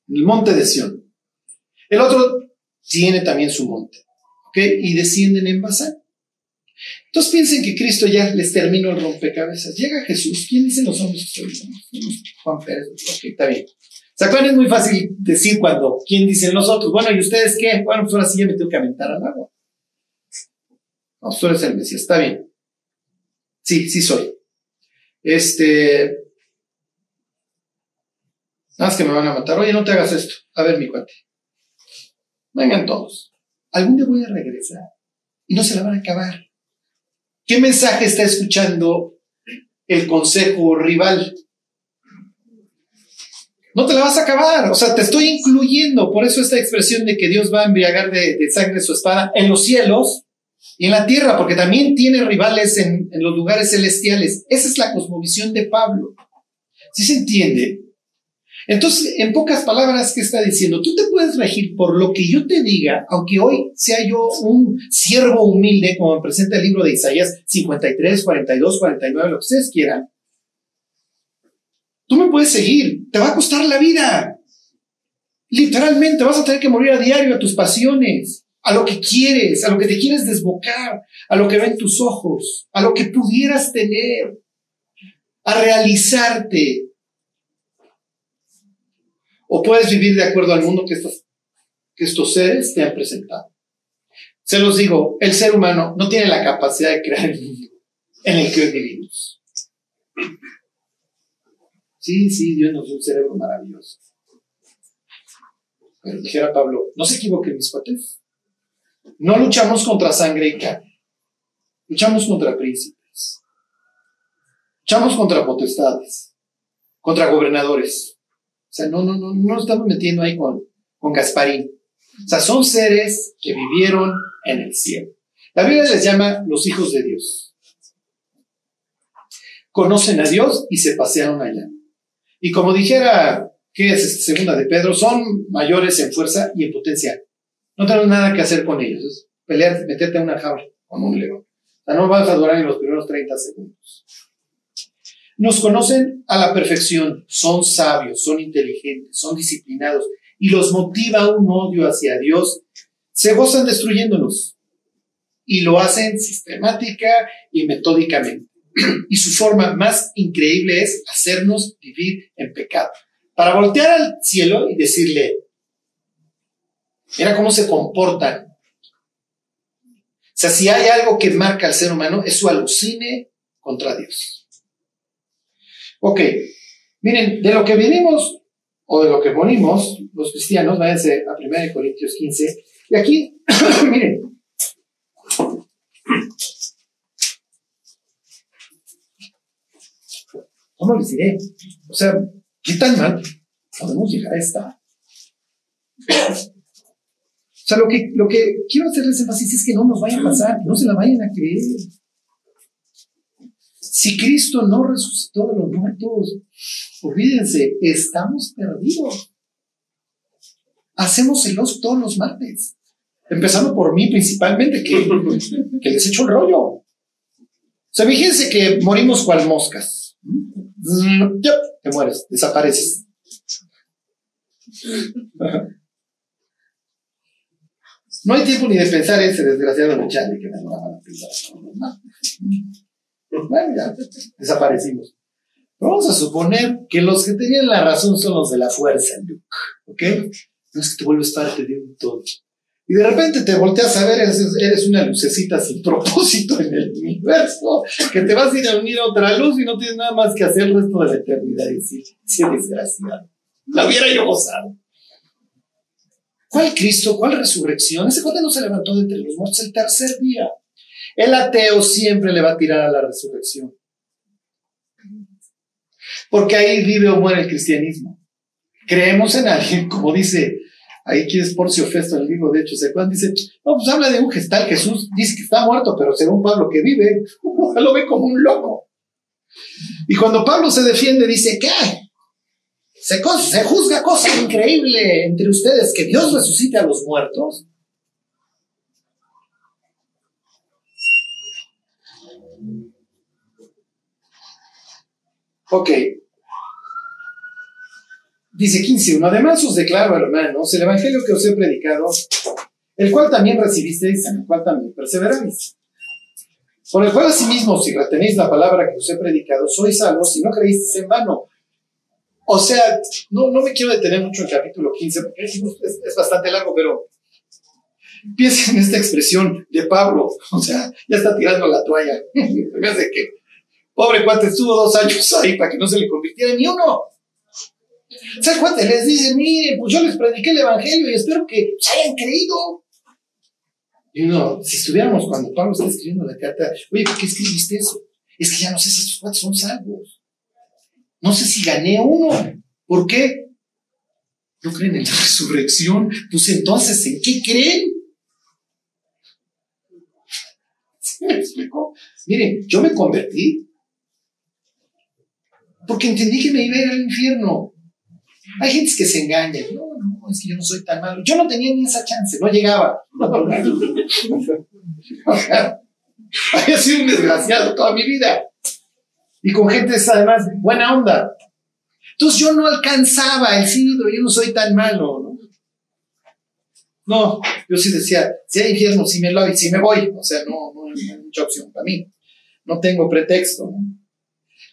En el monte de Sión. El otro tiene también su monte. Y descienden en Bazán. Entonces piensen que Cristo ya les terminó el rompecabezas. Llega Jesús. ¿Quién dicen los hombres Juan Pérez. Ok, está bien. ¿Se? Es muy fácil decir cuando, ¿quién dicen los otros? Bueno, ¿y ustedes qué? Bueno, pues ahora sí ya me tengo que aventar al agua. No, tú eres el Mesías, está bien. Sí, sí soy. Este. Nada más que me van a matar. Oye, no te hagas esto. A ver, mi cuate. Vengan todos. Algún día voy a regresar y no se la van a acabar. ¿Qué mensaje está escuchando el consejo rival? no te la vas a acabar. O sea, te estoy incluyendo. Por eso esta expresión de que Dios va a embriagar de, sangre su espada en los cielos y en la tierra, porque también tiene rivales en, los lugares celestiales. Esa es la cosmovisión de Pablo. ¿Sí se entiende? Entonces, en pocas palabras, ¿qué está diciendo? Tú te puedes regir por lo que yo te diga, aunque hoy sea yo un siervo humilde, como presenta el libro de Isaías 53, 42, 49, lo que ustedes quieran Tú me puedes seguir, te va a costar la vida. Literalmente vas a tener que morir a diario a tus pasiones, a lo que quieres, a lo que te quieres desbocar, a lo que ven tus ojos, a lo que pudieras tener, a realizarte. O puedes vivir de acuerdo al mundo que estos, seres te han presentado. Se los digo, el ser humano no tiene la capacidad de crear el mundo en el que hoy vivimos. Sí, sí, Dios nos dio un cerebro maravilloso. Pero dijera Pablo, no se equivoquen mis cuates. No luchamos contra sangre y carne. Luchamos contra príncipes. Luchamos contra potestades. Contra gobernadores. O sea, no, no, no, no nos estamos metiendo ahí con, con Gasparín. O sea, son seres que vivieron en el cielo. La Biblia les llama los hijos de Dios. Conocen a Dios y se pasearon allá. Y como dijera, ¿qué es segunda de Pedro? Son mayores en fuerza y en potencia. No tenemos nada que hacer con ellos. Es pelear, meterte a una jaula con un león. O sea, no vas a durar en los primeros 30 segundos. Nos conocen a la perfección, son sabios, son inteligentes, son disciplinados y los motiva un odio hacia Dios, se gozan destruyéndonos y lo hacen sistemática y metódicamente. y su forma más increíble es hacernos vivir en pecado. Para voltear al cielo y decirle, mira cómo se comportan. O sea, si hay algo que marca al ser humano, es su alucine contra Dios. Ok, miren, de lo que venimos o de lo que morimos, los cristianos, váyanse a 1 Corintios 15, y aquí, miren, ¿Cómo les diré? O sea, ¿qué tan mal podemos llegar a estar? O sea, lo que, lo que quiero hacerles énfasis es que no nos vaya a pasar, no se la vayan a creer. Si Cristo no resucitó de los muertos, olvídense, estamos perdidos. Hacemos celos todos los martes. Empezando por mí principalmente, que, que les echo el rollo. O sea, fíjense que morimos cual moscas. Mm, te mueres, desapareces. No hay tiempo ni de pensar ese desgraciado muchacho que me van a pensar. Bueno, ya, desaparecimos. Vamos a suponer que los que tenían la razón son los de la fuerza, Luke. ¿Ok? No es que te vuelves parte de un todo. Y de repente te volteas a ver, eres, una lucecita sin propósito en el universo, que te vas a ir a unir a otra luz y no tienes nada más que hacer el resto de la eternidad y decir, sí, desgraciado. La hubiera yo gozado. ¿Cuál Cristo? ¿Cuál resurrección? Ese cuate no se levantó de entre los muertos el tercer día. El ateo siempre le va a tirar a la resurrección. Porque ahí vive o muere el cristianismo. Creemos en alguien, como dice Ahí que es Porcio Festo el libro de Hechos, ¿se Dice, no, pues habla de un gestal, Jesús dice que está muerto, pero según Pablo que vive, lo ve como un loco. Y cuando Pablo se defiende, dice, ¿qué? Se, se juzga cosa increíble entre ustedes, que Dios resucite a los muertos. Ok, Dice 15.1, además os declaro, hermanos, el evangelio que os he predicado, el cual también recibisteis, en el cual también perseveráis. Por el cual asimismo, si retenéis la palabra que os he predicado, sois salvos si no creísteis en vano. O sea, no, no me quiero detener mucho en el capítulo 15, porque es, es bastante largo, pero piensen en esta expresión de Pablo. O sea, ya está tirando la toalla. de que, pobre cuate, estuvo dos años ahí para que no se le convirtiera ni uno. ¿Sabes cuánto les dice? Mire, pues yo les prediqué el evangelio y espero que se hayan creído. Y uno, si estuviéramos cuando Pablo está escribiendo la carta, oye, ¿por qué escribiste eso? Es que ya no sé si estos cuates son salvos. No sé si gané uno. ¿Por qué? ¿No creen en la resurrección? Pues entonces, ¿en qué creen? ¿Sí me explicó? Miren, yo me convertí porque entendí que me iba a ir al infierno. Hay gente que se engaña. No, no, es que yo no soy tan malo. Yo no tenía ni esa chance, no llegaba. Había sido un desgraciado toda mi vida. Y con gente además buena onda. Entonces yo no alcanzaba el sí, pero yo no soy tan malo, ¿no? No, yo sí decía, si hay infierno, si me lo si me voy. O sea, no, no hay mucha opción para mí. No tengo pretexto. ¿no?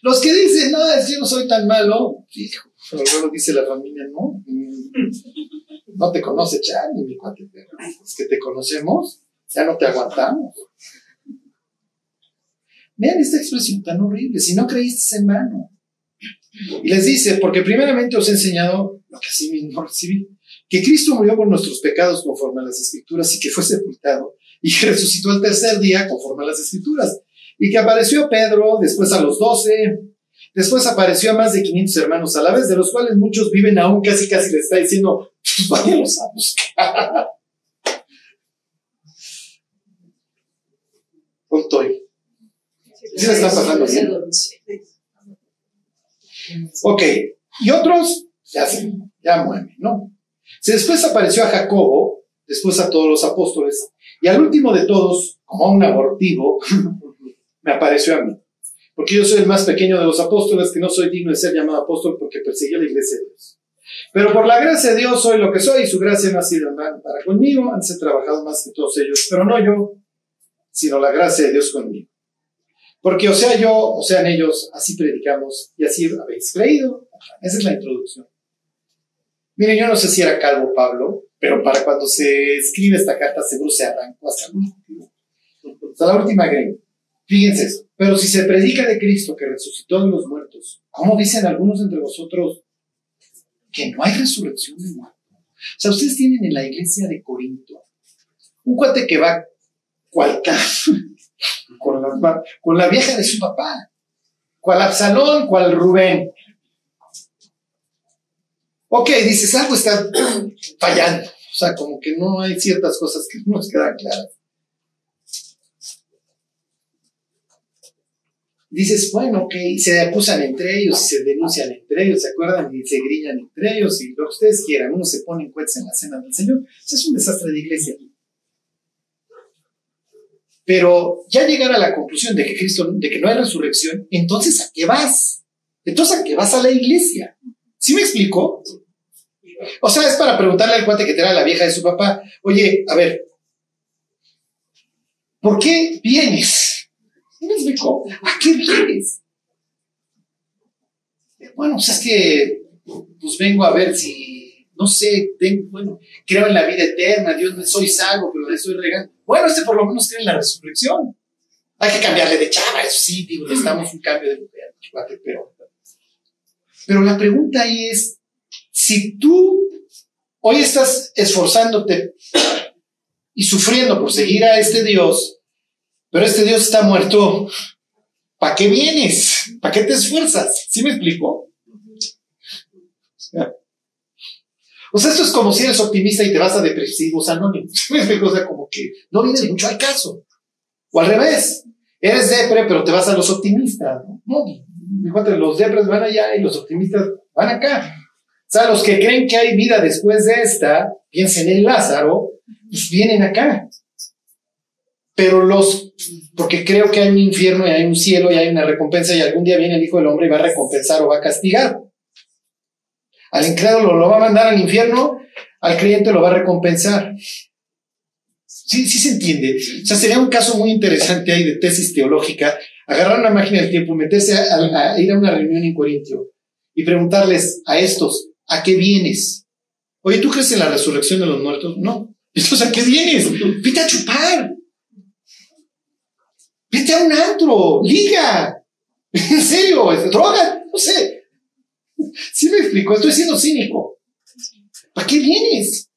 Los que dicen, no, yo no soy tan malo, hijo, pero luego dice la familia, no, mm, no te conoce Charlie, mi cuate, pero es que te conocemos, ya no te aguantamos. Vean esta expresión tan horrible, si no creíste en vano. Y les dice, porque primeramente os he enseñado lo que así mismo recibí, que Cristo murió por nuestros pecados conforme a las escrituras y que fue sepultado y que resucitó el tercer día conforme a las escrituras y que apareció a Pedro, después a los doce, después apareció a más de 500 hermanos a la vez, de los cuales muchos viven aún, casi casi le está diciendo, pues váyanos a buscar. Estoy. ¿Sí le está pasando bien? Ok, y otros ya se, ya mueren, ¿no? Si después apareció a Jacobo, después a todos los apóstoles, y al último de todos, como un abortivo, me apareció a mí. Porque yo soy el más pequeño de los apóstoles, que no soy digno de ser llamado apóstol porque perseguí a la iglesia de Dios. Pero por la gracia de Dios soy lo que soy y su gracia no ha sido mal para conmigo, han trabajado más que todos ellos, pero no yo, sino la gracia de Dios conmigo. Porque o sea yo, o sean ellos, así predicamos y así habéis creído. Esa es la introducción. Miren, yo no sé si era calvo Pablo, pero para cuando se escribe esta carta seguro se arrancó hasta el último. Hasta la última grey. Fíjense. Pero si se predica de Cristo que resucitó de los muertos, ¿cómo dicen algunos entre vosotros que no hay resurrección de muertos? O sea, ustedes tienen en la iglesia de Corinto un cuate que va cual con la, con la vieja de su papá, cual Absalón, cual Rubén. Ok, dices, algo está fallando. O sea, como que no hay ciertas cosas que no nos quedan claras. Dices, bueno, ok, se acusan entre ellos, se denuncian entre ellos, se acuerdan y se grillan entre ellos y lo que ustedes quieran, uno se pone en en la cena del Señor. Eso es un desastre de iglesia. Pero ya llegar a la conclusión de que Cristo, de que no hay resurrección, entonces ¿a qué vas? Entonces ¿a qué vas a la iglesia? ¿Sí me explico? O sea, es para preguntarle al cuate que te era la vieja de su papá, oye, a ver, ¿por qué vienes? Me explicó? ¿A qué vienes? Bueno, pues es que pues vengo a ver si, no sé, tengo, bueno, creo en la vida eterna, Dios me soy salvo, pero le estoy regando. Bueno, este por lo menos cree en la resurrección. Hay que cambiarle de chava, eso sí, digo, necesitamos un cambio de mujer, pero, pero la pregunta ahí es, si tú hoy estás esforzándote y sufriendo por seguir a este Dios, pero este Dios está muerto. ¿Para qué vienes? ¿Para qué te esfuerzas? ¿Sí me explico? O sea, esto es como si eres optimista y te vas a depresivos anónimos. ¿Sí me explico? O sea, como que no viene mucho al caso. O al revés. Eres depre, pero te vas a los optimistas. No, no los depres van allá y los optimistas van acá. O sea, los que creen que hay vida después de esta, piensen en Lázaro, pues vienen acá pero los, porque creo que hay un infierno y hay un cielo y hay una recompensa y algún día viene el Hijo del Hombre y va a recompensar o va a castigar. Al incrédulo lo va a mandar al infierno, al creyente lo va a recompensar. Sí, sí se entiende. O sea, sería un caso muy interesante ahí de tesis teológica, agarrar una máquina del tiempo, meterse a, ir a una reunión en Corintio y preguntarles a estos, ¿a qué vienes? Oye, ¿tú crees en la resurrección de los muertos? No. Entonces, ¿a qué vienes? Vete a chupar. Vete a un antro, liga. En serio, droga, no sé. Sí me explico, estoy siendo cínico. ¿Para qué vienes?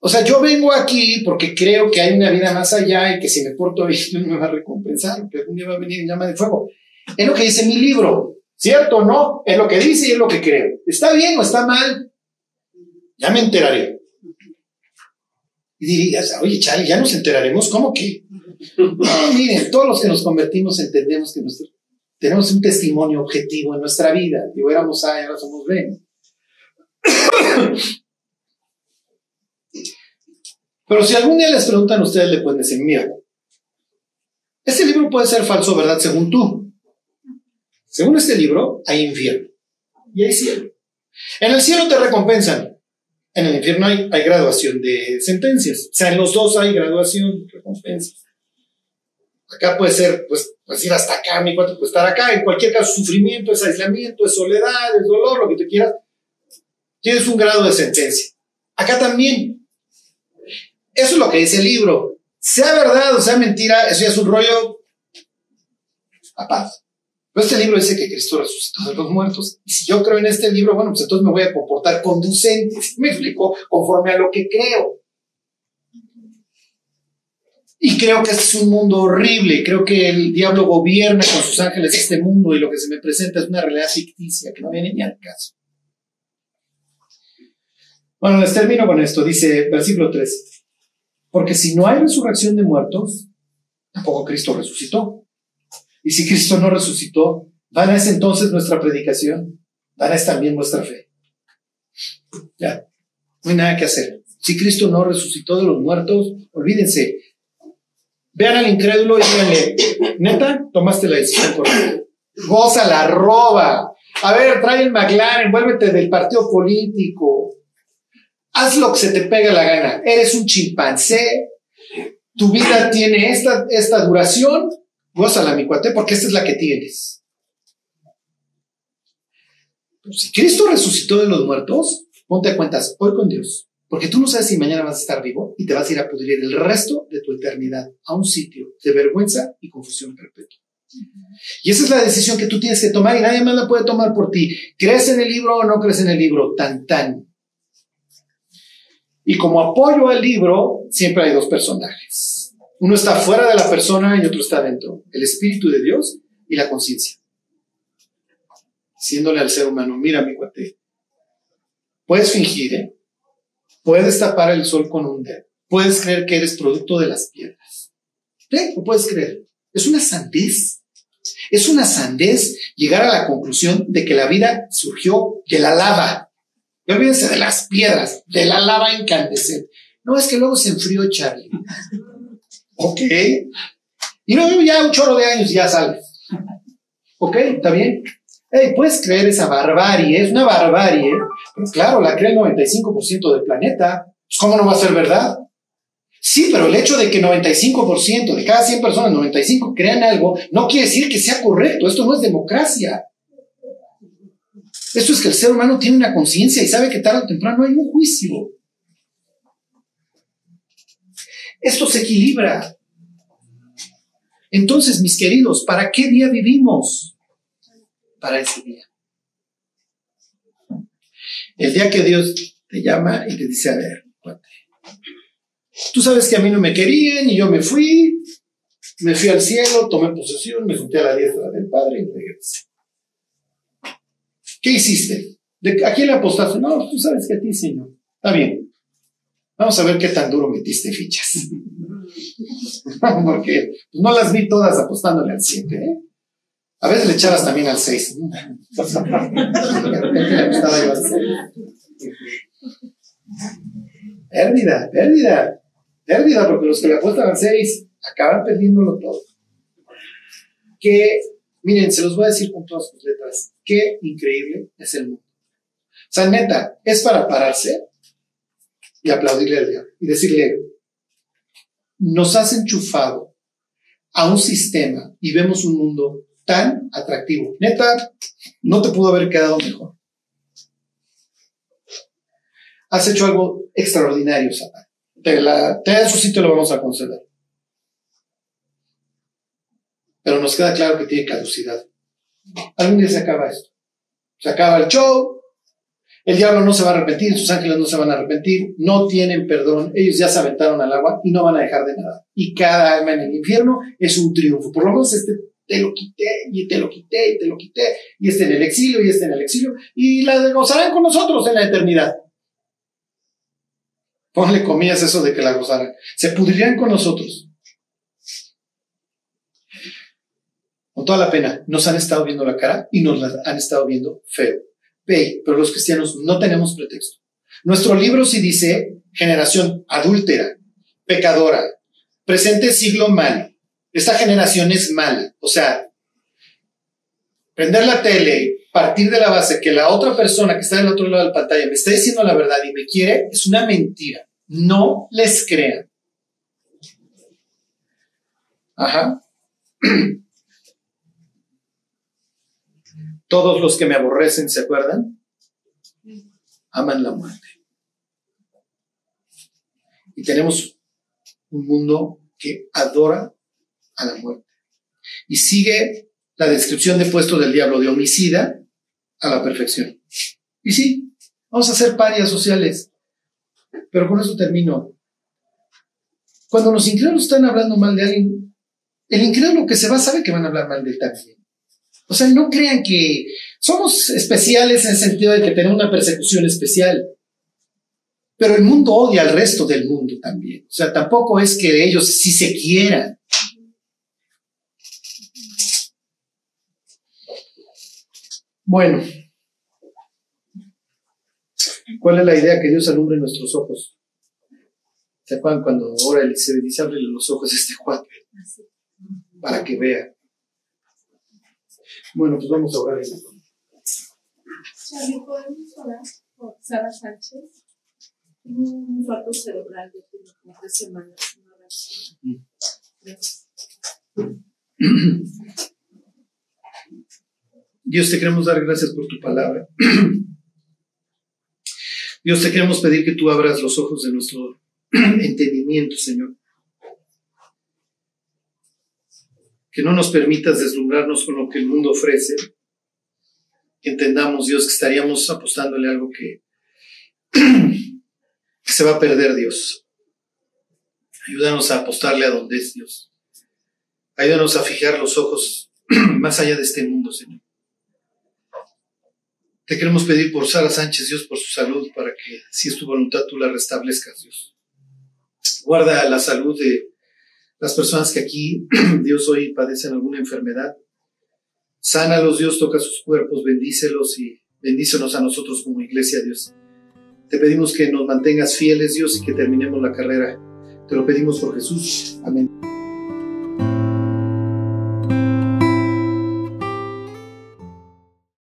O sea, yo vengo aquí porque creo que hay una vida más allá y que si me porto bien Dios me va a recompensar, que algún día va a venir en llama de fuego. Es lo que dice mi libro, ¿cierto o no? Es lo que dice y es lo que creo. ¿Está bien o está mal? Ya me enteraré. Y dirías, oye, Charlie, ya nos enteraremos, ¿cómo que? Miren, todos los que nos convertimos entendemos que tenemos un testimonio objetivo en nuestra vida. Digo, éramos A ahora somos B. Pero si algún día les preguntan a ustedes, le pueden decir, mira, este libro puede ser falso, ¿verdad? Según tú. Según este libro, hay infierno. y hay cielo. En el cielo te recompensan. En el infierno hay, hay graduación de sentencias. O sea, en los dos hay graduación recompensas. Acá puede ser, pues, pues ir hasta acá, mi cuate puede estar acá. En cualquier caso, sufrimiento, es aislamiento, es soledad, es dolor, lo que te quieras. Tienes un grado de sentencia. Acá también. Eso es lo que dice el libro. Sea verdad o sea mentira, eso ya es un rollo a paz. Pero este libro dice que Cristo resucitó de los muertos. Y si yo creo en este libro, bueno, pues entonces me voy a comportar conducente. Me explico, conforme a lo que creo. Y creo que es un mundo horrible. Creo que el diablo gobierna con sus ángeles este mundo y lo que se me presenta es una realidad ficticia que no viene ni al caso. Bueno, les termino con esto. Dice versículo 13. Porque si no hay resurrección de muertos, tampoco Cristo resucitó. Y si Cristo no resucitó, ¿van es entonces nuestra predicación? ¿Van es también nuestra fe? Ya, no hay nada que hacer. Si Cristo no resucitó de los muertos, olvídense, Vean al incrédulo y díganle, neta, tomaste la decisión correcta. Goza la roba. A ver, trae el McLaren, envuélvete del partido político. Haz lo que se te pega la gana. Eres un chimpancé. Tu vida tiene esta, esta duración. Gózala, mi cuate, porque esta es la que tienes. Si Cristo resucitó de los muertos, ponte a cuentas hoy con Dios. Porque tú no sabes si mañana vas a estar vivo y te vas a ir a pudrir el resto de tu eternidad a un sitio de vergüenza y confusión perpetua. Y esa es la decisión que tú tienes que tomar y nadie más la puede tomar por ti. ¿Crees en el libro o no crees en el libro? Tan, tan. Y como apoyo al libro, siempre hay dos personajes. Uno está fuera de la persona y otro está dentro. El Espíritu de Dios y la conciencia. Diciéndole al ser humano, mira mi cuate, puedes fingir, ¿eh? Puedes tapar el sol con un dedo. Puedes creer que eres producto de las piedras. ¿Sí? ¿Lo puedes creer? Es una sandez. Es una sandez llegar a la conclusión de que la vida surgió de la lava. No olvídense de las piedras, de la lava incandescente. No, es que luego se enfrió Charlie. ok. Y luego ya un chorro de años ya sales. ok, está bien. Hey, puedes creer esa barbarie, es una barbarie. Pues claro, la cree el 95% del planeta. Pues, ¿Cómo no va a ser verdad? Sí, pero el hecho de que 95% de cada 100 personas, 95 crean algo, no quiere decir que sea correcto. Esto no es democracia. Esto es que el ser humano tiene una conciencia y sabe que tarde o temprano hay un juicio. Esto se equilibra. Entonces, mis queridos, ¿para qué día vivimos? Para ese día. El día que Dios te llama y te dice, a ver, tú sabes que a mí no me querían y yo me fui, me fui al cielo, tomé posesión, me junté a la diestra del Padre y regresé. ¿Qué hiciste? ¿De ¿A quién le apostaste? No, tú sabes que a ti, Señor. Está bien. Vamos a ver qué tan duro metiste fichas. Porque no las vi todas apostándole al 7, ¿eh? A veces le echabas también al 6. pérdida, pérdida, pérdida, porque los que le apuestan al 6 acaban perdiéndolo todo. Que, miren, se los voy a decir con todas sus letras, qué increíble es el mundo. O sea, neta, es para pararse y aplaudirle al diablo y decirle, nos has enchufado a un sistema y vemos un mundo tan atractivo. Neta, no te pudo haber quedado mejor. Has hecho algo extraordinario, Satán. Te, la, te su sitio lo vamos a conceder. Pero nos queda claro que tiene caducidad. Algún día se acaba esto. Se acaba el show. El diablo no se va a arrepentir, sus ángeles no se van a arrepentir, no tienen perdón, ellos ya se aventaron al agua y no van a dejar de nada. Y cada alma en el infierno es un triunfo. Por lo menos este te lo quité y te lo quité y te lo quité y este en el exilio y este en el exilio y la gozarán con nosotros en la eternidad. Ponle comillas eso de que la gozarán. Se pudrirán con nosotros. Con toda la pena, nos han estado viendo la cara y nos la han estado viendo feo. pero los cristianos no tenemos pretexto. Nuestro libro sí dice generación adúltera, pecadora, presente siglo mal, esta generación es mala. O sea, prender la tele, partir de la base que la otra persona que está del otro lado de la pantalla me está diciendo la verdad y me quiere, es una mentira. No les crean. Ajá. Todos los que me aborrecen, ¿se acuerdan? Aman la muerte. Y tenemos un mundo que adora a la muerte. Y sigue la descripción de puesto del diablo de homicida a la perfección. Y sí, vamos a hacer parias sociales. Pero con eso termino. Cuando los incrédulos están hablando mal de alguien, el incrédulo que se va sabe que van a hablar mal de él también. O sea, no crean que somos especiales en el sentido de que tenemos una persecución especial. Pero el mundo odia al resto del mundo también. O sea, tampoco es que ellos sí se quieran. Bueno, ¿cuál es la idea que Dios alumbre nuestros ojos? ¿Se acuerdan cuando ahora él se dice ábrele los ojos a este cuate? Para que vea. Bueno, pues vamos a orar. Charlie, ¿podemos orar por Sara Sánchez? Un infarto cerebral de tres semanas. Una. Dios, te queremos dar gracias por tu palabra. Dios, te queremos pedir que tú abras los ojos de nuestro entendimiento, Señor. Que no nos permitas deslumbrarnos con lo que el mundo ofrece. Que entendamos, Dios, que estaríamos apostándole algo que, que se va a perder, Dios. Ayúdanos a apostarle a donde es Dios. Ayúdanos a fijar los ojos más allá de este mundo, Señor. Te queremos pedir por Sara Sánchez, Dios, por su salud, para que, si es tu voluntad, tú la restablezcas, Dios. Guarda la salud de las personas que aquí, Dios, hoy padecen alguna enfermedad. Sánalos, Dios, toca sus cuerpos, bendícelos y bendícenos a nosotros como iglesia, Dios. Te pedimos que nos mantengas fieles, Dios, y que terminemos la carrera. Te lo pedimos por Jesús. Amén.